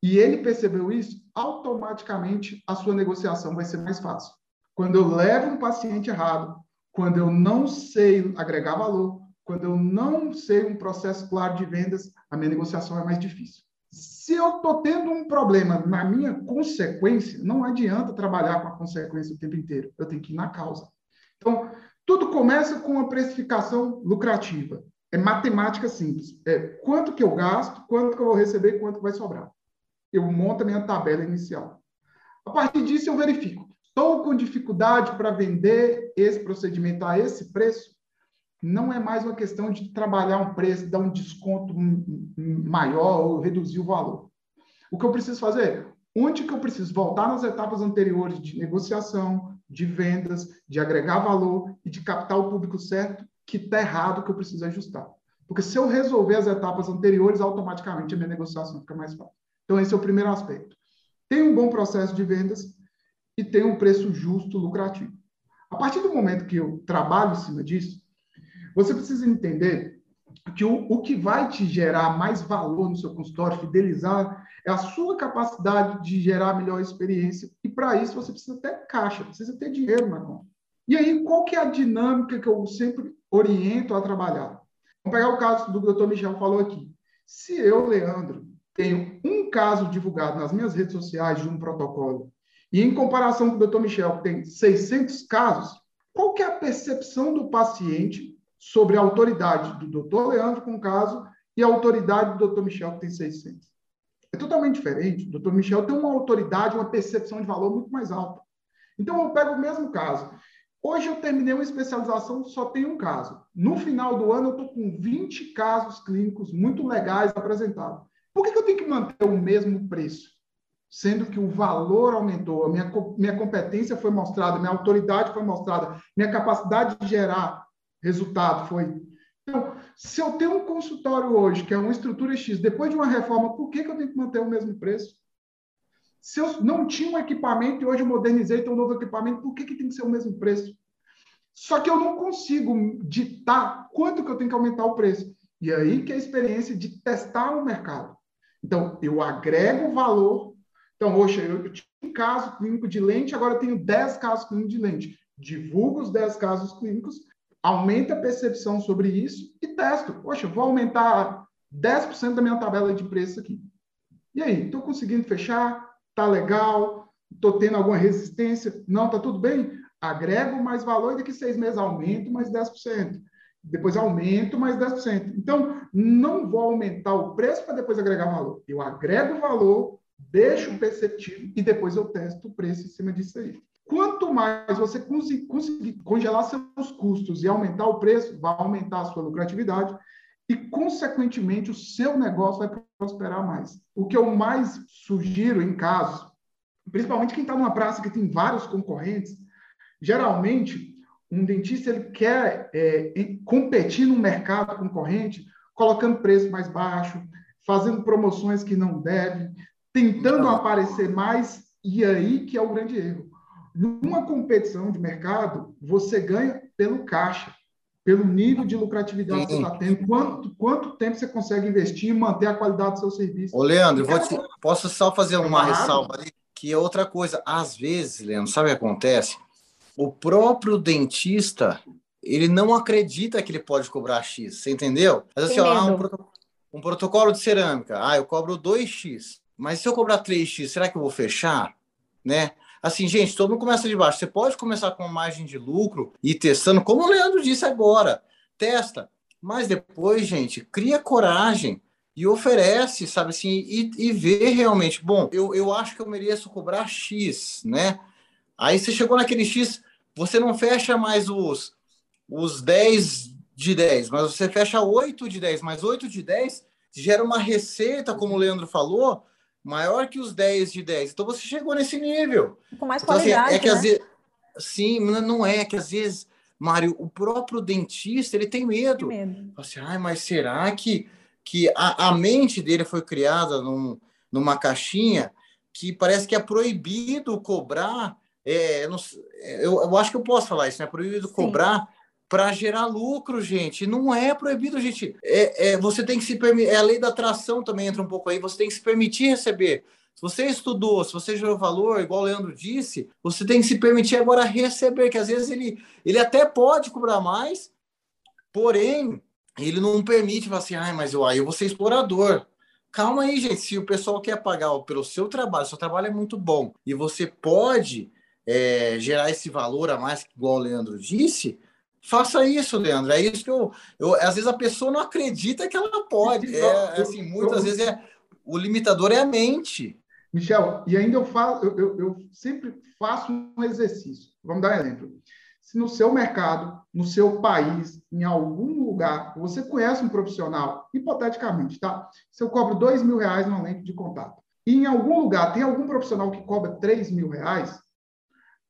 e ele percebeu isso, automaticamente a sua negociação vai ser mais fácil. Quando eu levo um paciente errado, quando eu não sei agregar valor, quando eu não sei um processo claro de vendas, a minha negociação é mais difícil. Se eu estou tendo um problema na minha consequência, não adianta trabalhar com a consequência o tempo inteiro. Eu tenho que ir na causa. Então, tudo começa com uma precificação lucrativa. É matemática simples. É quanto que eu gasto, quanto que eu vou receber quanto que vai sobrar. Eu monto a minha tabela inicial. A partir disso, eu verifico. Estou com dificuldade para vender esse procedimento a esse preço? Não é mais uma questão de trabalhar um preço, dar um desconto maior ou reduzir o valor. O que eu preciso fazer? Onde que eu preciso voltar nas etapas anteriores de negociação, de vendas, de agregar valor e de captar o público certo que está errado, que eu preciso ajustar. Porque se eu resolver as etapas anteriores, automaticamente a minha negociação fica mais fácil. Então, esse é o primeiro aspecto. Tem um bom processo de vendas e tem um preço justo, lucrativo. A partir do momento que eu trabalho em cima disso, você precisa entender que o, o que vai te gerar mais valor no seu consultório, fidelizar, é a sua capacidade de gerar melhor experiência. E para isso você precisa ter caixa, precisa ter dinheiro na conta. E aí, qual que é a dinâmica que eu sempre oriento a trabalhar? Vamos pegar o caso do Dr. Michel falou aqui. Se eu, Leandro, tenho um caso divulgado nas minhas redes sociais de um protocolo, e em comparação com o Dr. Michel, que tem 600 casos, qual é a percepção do paciente sobre a autoridade do Dr. Leandro com o caso e a autoridade do Dr. Michel, que tem 600? É totalmente diferente. O Dr. Michel tem uma autoridade, uma percepção de valor muito mais alta. Então, eu pego o mesmo caso. Hoje eu terminei uma especialização, só tem um caso. No final do ano, eu estou com 20 casos clínicos muito legais apresentados. Por que, que eu tenho que manter o mesmo preço? Sendo que o valor aumentou, a minha, minha competência foi mostrada, minha autoridade foi mostrada, minha capacidade de gerar resultado foi. Então, se eu tenho um consultório hoje, que é uma estrutura X, depois de uma reforma, por que, que eu tenho que manter o mesmo preço? Se eu não tinha um equipamento e hoje eu modernizei, tenho um novo equipamento, por que, que tem que ser o mesmo preço? Só que eu não consigo ditar quanto que eu tenho que aumentar o preço. E aí que é a experiência de testar o mercado. Então, eu agrego valor. Então, hoje eu tinha um caso clínico de lente, agora eu tenho 10 casos clínicos de lente. Divulgo os 10 casos clínicos, aumenta a percepção sobre isso e testo. Poxa, vou aumentar 10% da minha tabela de preço aqui. E aí, estou conseguindo fechar? Tá legal? Estou tendo alguma resistência? Não, tá tudo bem? Agrego mais valor e daqui seis meses aumento mais 10%. Depois aumento mais 10%. Então, não vou aumentar o preço para depois agregar valor. Eu agrego valor, deixo perceptível e depois eu testo o preço em cima disso aí. Quanto mais você conseguir congelar seus custos e aumentar o preço, vai aumentar a sua lucratividade e, consequentemente, o seu negócio vai prosperar mais. O que eu mais sugiro em casos, principalmente quem está numa praça que tem vários concorrentes, geralmente um dentista ele quer é, competir no mercado concorrente, colocando preço mais baixo, fazendo promoções que não deve, tentando aparecer mais, e aí que é o grande erro. Numa competição de mercado, você ganha pelo caixa, pelo nível de lucratividade Sim. que você está tendo, quanto, quanto tempo você consegue investir e manter a qualidade do seu serviço. Ô, Leandro, vou te, posso só fazer uma ressalva ali? Que é outra coisa. Às vezes, Leandro, sabe o que acontece? O próprio dentista, ele não acredita que ele pode cobrar X, você entendeu? Mas assim, ó, um, protocolo, um protocolo de cerâmica, ah, eu cobro 2X, mas se eu cobrar 3X, será que eu vou fechar? Né? Assim, gente, todo mundo começa de baixo. Você pode começar com margem de lucro e testando, como o Leandro disse agora. Testa. Mas depois, gente, cria coragem e oferece, sabe assim, e, e vê realmente. Bom, eu, eu acho que eu mereço cobrar X, né? Aí você chegou naquele X, você não fecha mais os, os 10 de 10, mas você fecha 8 de 10, mas 8 de 10 gera uma receita, como o Leandro falou, maior que os 10 de 10. Então você chegou nesse nível. Com mais então, qualidade, assim, é que né? às vezes, sim, não é, é que às vezes, Mário, o próprio dentista, ele tem medo. Tem medo. Assim, Ai, mas será que, que a, a mente dele foi criada num, numa caixinha que parece que é proibido cobrar é, não, eu, eu, acho que eu posso falar isso, né? Proibido Sim. cobrar para gerar lucro, gente. Não é proibido, gente. É, é, você tem que se permitir. É a lei da atração também entra um pouco aí. Você tem que se permitir receber. Se você estudou, se você gerou valor, igual o Leandro disse, você tem que se permitir agora receber, que às vezes ele, ele até pode cobrar mais, porém, ele não permite falar assim, ah, mas eu, aí eu vou ser explorador. Calma aí, gente. Se o pessoal quer pagar pelo seu trabalho, seu trabalho é muito bom, e você pode é, gerar esse valor a mais, igual o Leandro disse, faça isso, Leandro. É isso que eu, eu. Às vezes a pessoa não acredita que ela pode. É, assim, muitas vezes é, o limitador é a mente. Michel, e ainda eu, falo, eu, eu, eu sempre faço um exercício. Vamos dar um exemplo. Se no seu mercado, no seu país, em algum lugar, você conhece um profissional, hipoteticamente, tá? Se eu cobro dois mil reais numa lente de contato, e em algum lugar tem algum profissional que cobra três mil reais,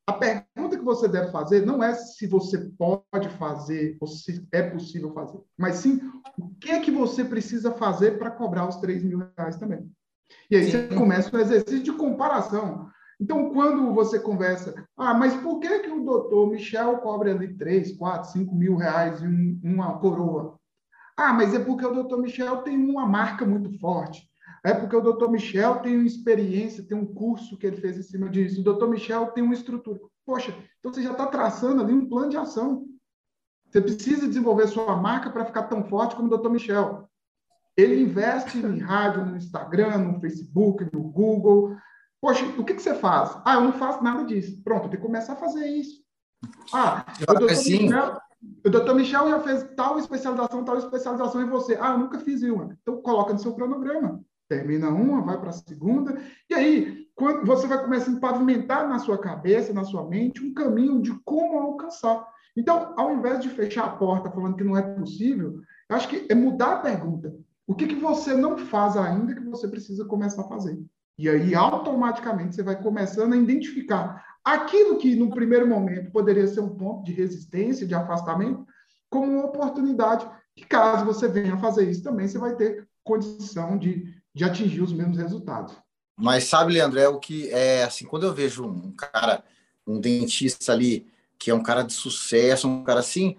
a pergunta que você deve fazer não é se você pode fazer ou se é possível fazer, mas sim o que é que você precisa fazer para cobrar os 3 mil reais também. E aí sim. você começa um exercício de comparação. Então, quando você conversa, ah, mas por que, que o doutor Michel cobra ali 3, 4, 5 mil reais em uma coroa? Ah, mas é porque o doutor Michel tem uma marca muito forte. É porque o doutor Michel tem experiência, tem um curso que ele fez em cima disso. O doutor Michel tem uma estrutura. Poxa, então você já está traçando ali um plano de ação. Você precisa desenvolver sua marca para ficar tão forte como o doutor Michel. Ele investe em rádio, no Instagram, no Facebook, no Google. Poxa, o que, que você faz? Ah, eu não faço nada disso. Pronto, tem que começar a fazer isso. Ah, o doutor, assim. Michel, o doutor Michel já fez tal especialização, tal especialização em você. Ah, eu nunca fiz uma. Então, coloca no seu cronograma termina uma, vai para a segunda, e aí quando você vai começar a pavimentar na sua cabeça, na sua mente, um caminho de como alcançar. Então, ao invés de fechar a porta falando que não é possível, acho que é mudar a pergunta. O que, que você não faz ainda que você precisa começar a fazer? E aí, automaticamente, você vai começando a identificar aquilo que, no primeiro momento, poderia ser um ponto de resistência, de afastamento, como uma oportunidade que, caso você venha fazer isso também, você vai ter condição de de atingir os mesmos resultados. Mas sabe, Leandro, é o que é assim, quando eu vejo um cara, um dentista ali, que é um cara de sucesso, um cara assim,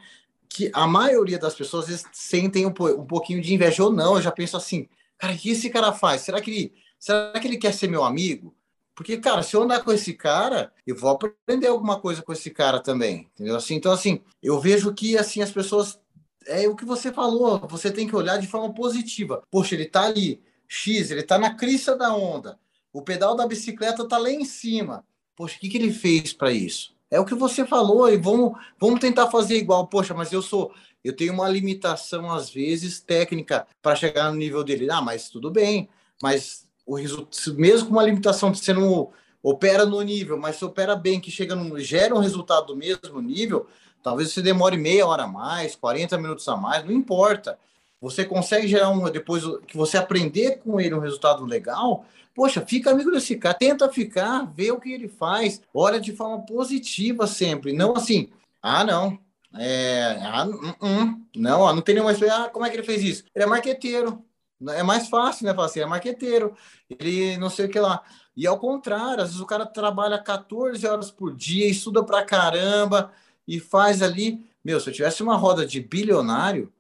que a maioria das pessoas vezes sentem um, um pouquinho de inveja ou não, eu já penso assim, cara, o que esse cara faz? Será que ele, será que ele quer ser meu amigo? Porque, cara, se eu andar com esse cara, eu vou aprender alguma coisa com esse cara também, entendeu? Assim, então, assim, eu vejo que, assim, as pessoas... É o que você falou, você tem que olhar de forma positiva. Poxa, ele tá ali, X, ele está na crista da onda. O pedal da bicicleta está lá em cima. Poxa, o que, que ele fez para isso? É o que você falou, e vamos, vamos tentar fazer igual. Poxa, mas eu sou, eu tenho uma limitação, às vezes, técnica para chegar no nível dele. Ah, mas tudo bem, mas o resultado, mesmo com uma limitação, você não opera no nível, mas se opera bem, que chega no, gera um resultado do mesmo nível, talvez você demore meia hora a mais, 40 minutos a mais, não importa você consegue gerar um depois que você aprender com ele um resultado legal, poxa, fica amigo desse cara, tenta ficar, vê o que ele faz, olha de forma positiva sempre, não assim, ah, não, é, ah, uh, uh, não, não tem nenhuma ah, como é que ele fez isso? Ele é marqueteiro, é mais fácil, né? Falar assim, é marqueteiro, ele não sei o que lá. E ao contrário, às vezes o cara trabalha 14 horas por dia, estuda pra caramba e faz ali. Meu, se eu tivesse uma roda de bilionário,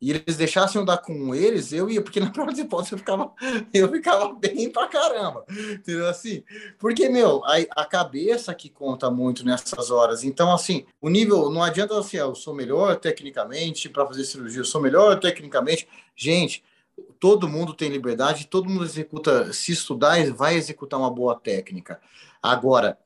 e eles deixassem eu dar com eles, eu ia, porque na prova de hipótese eu ficava, eu ficava bem pra caramba, entendeu? Assim, porque, meu, a, a cabeça que conta muito nessas horas. Então, assim, o nível, não adianta assim, eu sou melhor tecnicamente para fazer cirurgia, eu sou melhor tecnicamente. Gente, todo mundo tem liberdade, todo mundo executa, se estudar, vai executar uma boa técnica. Agora,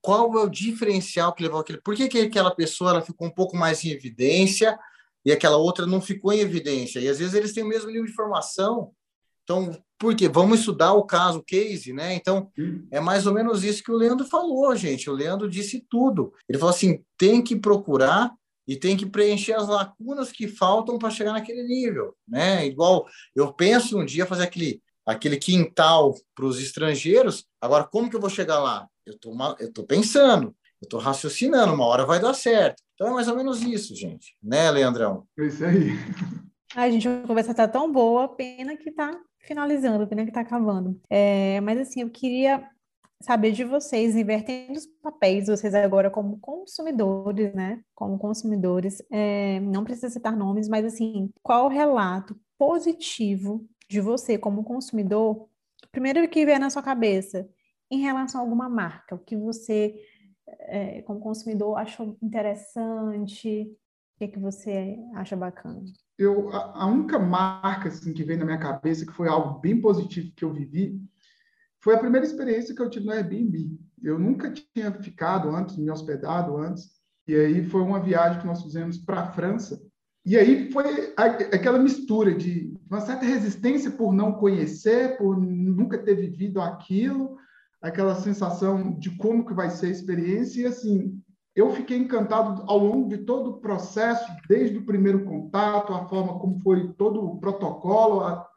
qual é o diferencial que levou aquele. Por que, que aquela pessoa ela ficou um pouco mais em evidência? E aquela outra não ficou em evidência. E às vezes eles têm o mesmo nível de formação. Então, por quê? Vamos estudar o caso, o case, né? Então, é mais ou menos isso que o Leandro falou, gente. O Leandro disse tudo. Ele falou assim: tem que procurar e tem que preencher as lacunas que faltam para chegar naquele nível, né? Igual eu penso um dia fazer aquele aquele quintal para os estrangeiros. Agora, como que eu vou chegar lá? Eu tô, eu tô pensando, eu tô raciocinando, uma hora vai dar certo. Então é mais ou menos isso, gente, né, Leandrão? É isso aí. Ai, gente, a conversa tá tão boa, pena que tá finalizando, pena que tá acabando. É, mas assim, eu queria saber de vocês, invertendo os papéis, vocês agora como consumidores, né? Como consumidores, é, não precisa citar nomes, mas assim, qual o relato positivo de você como consumidor? Primeiro que vier na sua cabeça, em relação a alguma marca, o que você, é, como consumidor, achou interessante, o que, é que você acha bacana? Eu, a, a única marca assim, que veio na minha cabeça, que foi algo bem positivo que eu vivi, foi a primeira experiência que eu tive no Airbnb. Eu nunca tinha ficado antes, me hospedado antes, e aí foi uma viagem que nós fizemos para a França. E aí foi aquela mistura de uma certa resistência por não conhecer, por nunca ter vivido aquilo, aquela sensação de como que vai ser a experiência. E assim, eu fiquei encantado ao longo de todo o processo, desde o primeiro contato, a forma como foi todo o protocolo a,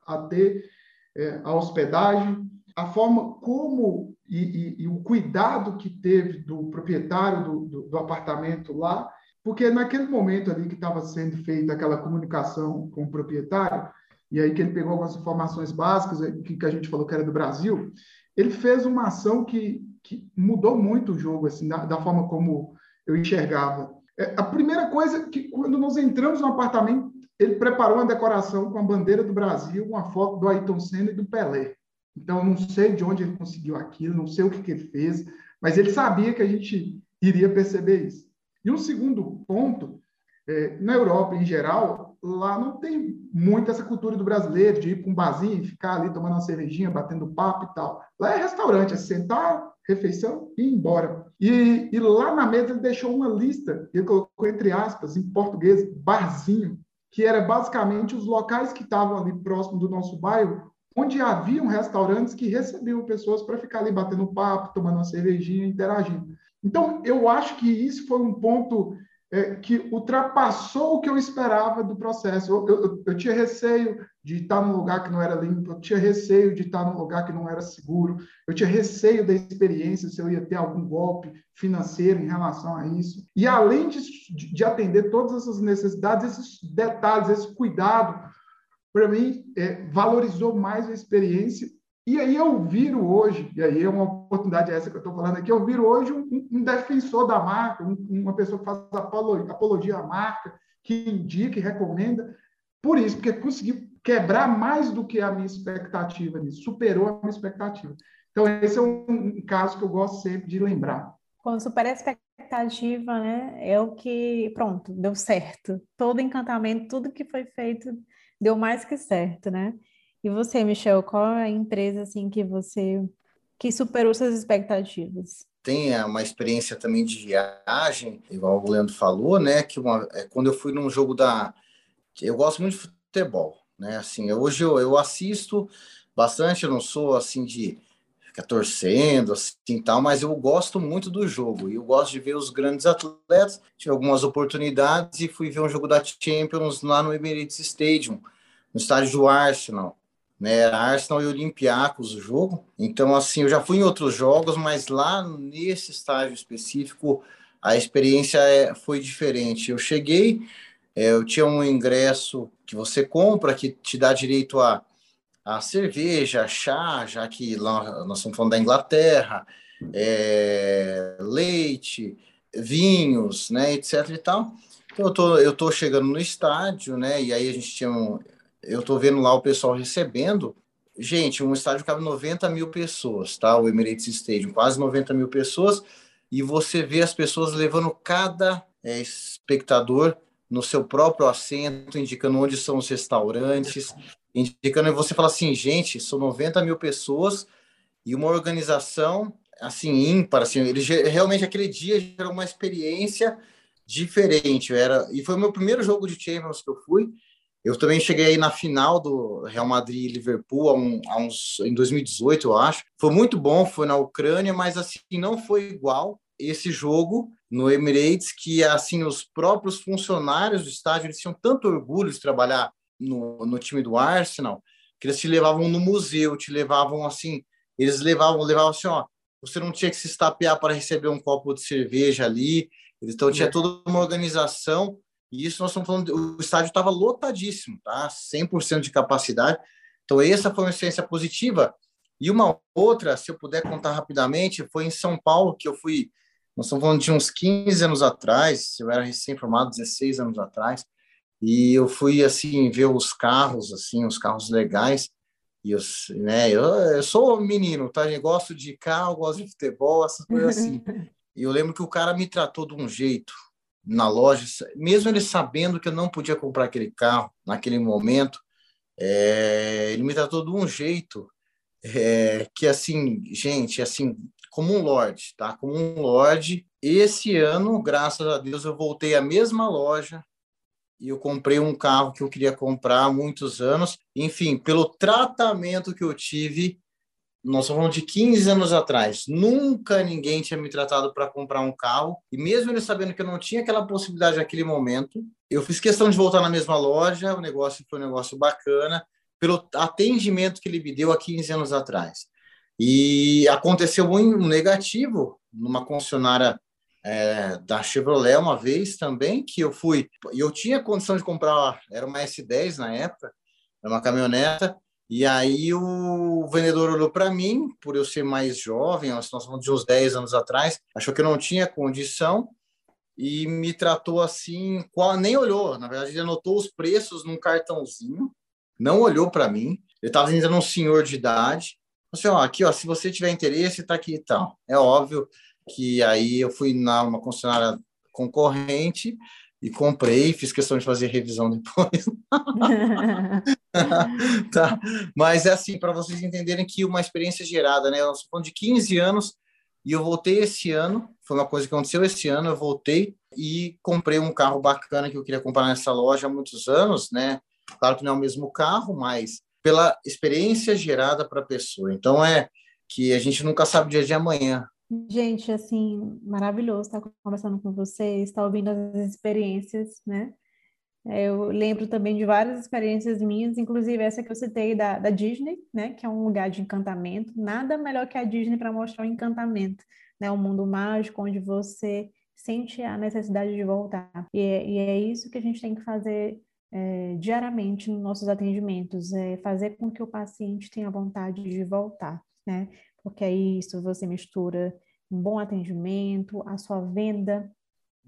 é, a hospedagem, a forma como e, e, e, o cuidado que teve do proprietário do, do, do apartamento lá, porque naquele momento ali que estava sendo feita aquela comunicação com o proprietário, e aí que ele pegou algumas informações básicas é, que, que a gente falou que era do Brasil, ele fez uma ação que, que mudou muito o jogo, assim, da, da forma como eu enxergava. É, a primeira coisa é que quando nós entramos no apartamento, ele preparou uma decoração com a bandeira do Brasil, uma foto do Ayrton Senna e do Pelé. Então, não sei de onde ele conseguiu aquilo, não sei o que, que ele fez, mas ele sabia que a gente iria perceber isso. E um segundo ponto, é, na Europa em geral, lá não tem muito essa cultura do brasileiro de ir para um barzinho e ficar ali tomando uma cervejinha, batendo papo e tal. Lá é restaurante, é sentar, refeição e ir embora. E, e lá na mesa ele deixou uma lista, ele colocou entre aspas, em português, barzinho, que era basicamente os locais que estavam ali próximo do nosso bairro, onde haviam restaurantes que recebiam pessoas para ficar ali batendo papo, tomando uma cervejinha, interagindo. Então, eu acho que isso foi um ponto é, que ultrapassou o que eu esperava do processo. Eu, eu, eu, tinha receio de estar num lugar que não era limpo, eu tinha receio de estar num lugar que não era seguro, eu tinha receio da experiência, se eu ia ter algum golpe financeiro em relação a isso. E além de, de atender todas essas necessidades, esses detalhes, esse cuidado para mim, é, valorizou mais a experiência. E aí eu viro hoje, e aí é uma oportunidade essa que eu estou falando aqui, eu viro hoje um, um defensor da marca, um, uma pessoa que faz apologia à marca, que indica e recomenda, por isso, porque conseguiu quebrar mais do que a minha expectativa superou a minha expectativa. Então, esse é um, um caso que eu gosto sempre de lembrar. Quando supera a expectativa, né, é o que, pronto, deu certo. Todo encantamento, tudo que foi feito deu mais que certo, né? E você, Michel, qual é a empresa assim que você que superou suas expectativas? Tem uma experiência também de viagem, igual o Leandro falou, né? Que uma, é, quando eu fui num jogo da, eu gosto muito de futebol, né? Assim, hoje eu, eu assisto bastante, eu não sou assim de ficar torcendo, assim tal, mas eu gosto muito do jogo e eu gosto de ver os grandes atletas. Tive algumas oportunidades e fui ver um jogo da Champions lá no Emirates Stadium, no estádio do Arsenal. Né, Arsenal e Olympiacos o jogo. Então, assim, eu já fui em outros jogos, mas lá nesse estádio específico, a experiência é, foi diferente. Eu cheguei, é, eu tinha um ingresso que você compra, que te dá direito a a cerveja, chá, já que lá nós estamos falando da Inglaterra, é, leite, vinhos, né, etc e tal. Então eu tô, eu tô chegando no estádio, né, e aí a gente tinha um, eu tô vendo lá o pessoal recebendo, gente, um estádio cabe 90 mil pessoas, tá, o Emirates Stadium, quase 90 mil pessoas, e você vê as pessoas levando cada é, espectador no seu próprio assento, indicando onde são os restaurantes, indicando e você fala assim, gente, são 90 mil pessoas e uma organização assim ímpar, assim, ele realmente aquele dia gerou uma experiência diferente. Era e foi o meu primeiro jogo de Champions que eu fui. Eu também cheguei aí na final do Real Madrid e Liverpool há, um, há uns em 2018, eu acho. Foi muito bom, foi na Ucrânia, mas assim não foi igual esse jogo no Emirates que assim os próprios funcionários do estádio eles tinham tanto orgulho de trabalhar no, no time do Arsenal que eles te levavam no museu, te levavam assim, eles levavam, levavam assim, ó, você não tinha que se estapear para receber um copo de cerveja ali, então tinha toda uma organização e isso nós estamos falando, o estádio estava lotadíssimo, tá? 100% de capacidade. Então essa foi uma experiência positiva. E uma outra, se eu puder contar rapidamente, foi em São Paulo que eu fui nós estamos falando de uns 15 anos atrás, eu era recém-formado, 16 anos atrás, e eu fui, assim, ver os carros, assim, os carros legais, e eu, né, eu, eu sou menino, tá? Eu gosto de carro, gosto de futebol, essas coisas assim. e eu lembro que o cara me tratou de um jeito na loja, mesmo ele sabendo que eu não podia comprar aquele carro naquele momento, é, ele me tratou de um jeito é, que, assim, gente, assim, como um lord, tá? Como um lord. Esse ano, graças a Deus, eu voltei à mesma loja e eu comprei um carro que eu queria comprar há muitos anos. Enfim, pelo tratamento que eu tive, nós estamos falando de 15 anos atrás. Nunca ninguém tinha me tratado para comprar um carro. E mesmo ele sabendo que eu não tinha aquela possibilidade naquele momento, eu fiz questão de voltar na mesma loja. O negócio foi um negócio bacana, pelo atendimento que ele me deu há 15 anos atrás. E aconteceu um negativo numa concessionária é, da Chevrolet uma vez também, que eu fui, eu tinha condição de comprar, era uma S10 na época, era uma caminhoneta, e aí o vendedor olhou para mim, por eu ser mais jovem, nós falando de uns 10 anos atrás, achou que eu não tinha condição e me tratou assim, nem olhou, na verdade ele anotou os preços num cartãozinho, não olhou para mim, ele estava ainda um senhor de idade, Assim, ó, aqui, ó, se você tiver interesse, tá aqui e tal. É óbvio que aí eu fui na uma concessionária concorrente e comprei, fiz questão de fazer revisão depois. tá. Mas é assim, para vocês entenderem que uma experiência gerada, né? Eu estou de 15 anos e eu voltei esse ano, foi uma coisa que aconteceu esse ano, eu voltei e comprei um carro bacana que eu queria comprar nessa loja há muitos anos, né? Claro que não é o mesmo carro, mas pela experiência gerada para a pessoa. Então, é que a gente nunca sabe o dia de amanhã. Gente, assim, maravilhoso estar conversando com vocês, estar ouvindo as experiências, né? É, eu lembro também de várias experiências minhas, inclusive essa que eu citei da, da Disney, né? Que é um lugar de encantamento. Nada melhor que a Disney para mostrar o encantamento, né? Um mundo mágico onde você sente a necessidade de voltar. E é, e é isso que a gente tem que fazer é, diariamente nos nossos atendimentos, é fazer com que o paciente tenha vontade de voltar, né? Porque aí isso você mistura um bom atendimento, a sua venda,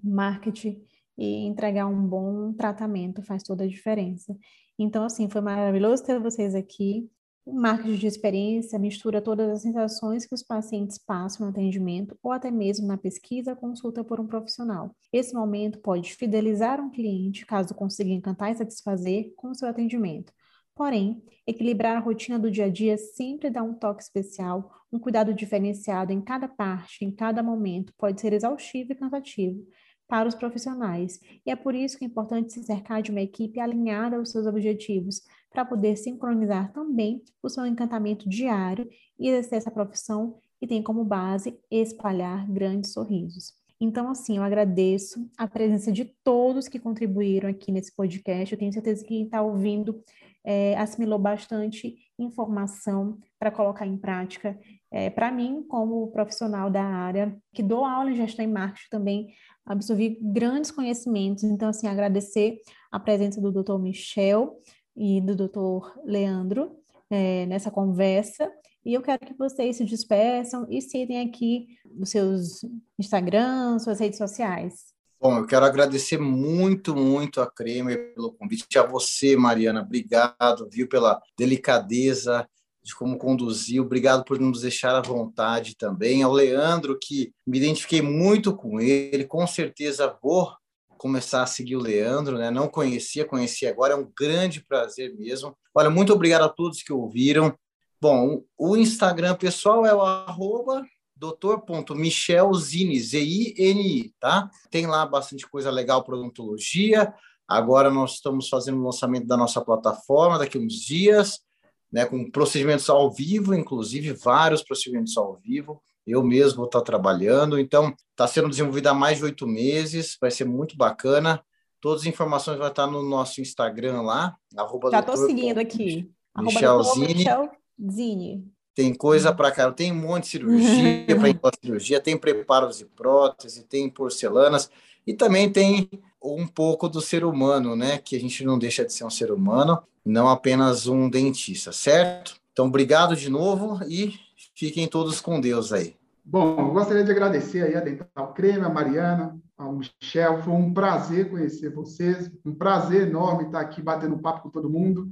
marketing e entregar um bom tratamento faz toda a diferença. Então, assim, foi maravilhoso ter vocês aqui. Marketing de experiência mistura todas as sensações que os pacientes passam no atendimento ou até mesmo na pesquisa consulta por um profissional. Esse momento pode fidelizar um cliente, caso consiga encantar e satisfazer com o seu atendimento. Porém, equilibrar a rotina do dia a dia sempre dá um toque especial, um cuidado diferenciado em cada parte, em cada momento, pode ser exaustivo e cansativo para os profissionais. E é por isso que é importante se cercar de uma equipe alinhada aos seus objetivos, para poder sincronizar também o seu encantamento diário e exercer essa profissão que tem como base espalhar grandes sorrisos. Então, assim, eu agradeço a presença de todos que contribuíram aqui nesse podcast. Eu tenho certeza que quem está ouvindo é, assimilou bastante informação para colocar em prática. É, para mim, como profissional da área, que dou aula em gestão e marketing também, absorvi grandes conhecimentos. Então, assim, agradecer a presença do Dr. Michel, e do doutor Leandro é, nessa conversa. E eu quero que vocês se despeçam e citem aqui os seus Instagram, suas redes sociais. Bom, eu quero agradecer muito, muito a Cremer pelo convite. A você, Mariana, obrigado, viu, pela delicadeza de como conduziu. Obrigado por nos deixar à vontade também. Ao Leandro, que me identifiquei muito com ele, com certeza vou começar a seguir o Leandro, né? Não conhecia, conheci agora, é um grande prazer mesmo. Olha, muito obrigado a todos que ouviram. Bom, o Instagram pessoal é o arroba doutor.michelzini, Z-I-N-I, tá? Tem lá bastante coisa legal para odontologia. Agora nós estamos fazendo o lançamento da nossa plataforma daqui a uns dias, né, com procedimentos ao vivo, inclusive vários procedimentos ao vivo. eu mesmo vou estar trabalhando. Então, está sendo desenvolvida há mais de oito meses, vai ser muito bacana. Todas as informações vão estar no nosso Instagram lá, arroba Já estou seguindo aqui. Michelzini. Tem coisa para cá, tem um monte de cirurgia para cirurgia, tem preparos de prótese, tem porcelanas e também tem um pouco do ser humano, né? Que a gente não deixa de ser um ser humano, não apenas um dentista, certo? Então, obrigado de novo e fiquem todos com Deus aí. Bom, gostaria de agradecer aí a Dental Creme, a Mariana, ao Michel. Foi um prazer conhecer vocês, um prazer enorme estar aqui batendo papo com todo mundo.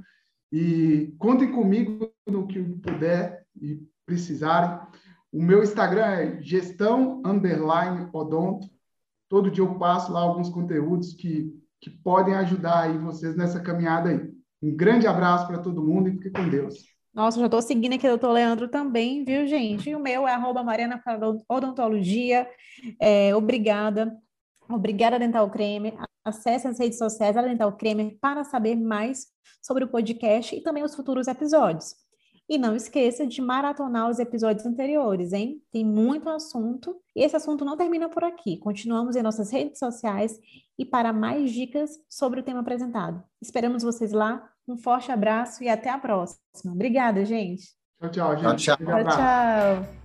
E contem comigo no que puder e precisarem. O meu Instagram é gestão underline odonto. Todo dia eu passo lá alguns conteúdos que, que podem ajudar aí vocês nessa caminhada aí. Um grande abraço para todo mundo e fique com Deus. Nossa, já estou seguindo aqui o doutor Leandro também, viu, gente? E o meu é arroba Mariana Odontologia. É, obrigada. Obrigada, Dental Creme. Acesse as redes sociais da Dental Creme para saber mais sobre o podcast e também os futuros episódios. E não esqueça de maratonar os episódios anteriores, hein? Tem muito assunto e esse assunto não termina por aqui. Continuamos em nossas redes sociais e para mais dicas sobre o tema apresentado. Esperamos vocês lá. Um forte abraço e até a próxima. Obrigada, gente. Tchau, tchau, gente. Tchau, tchau. tchau.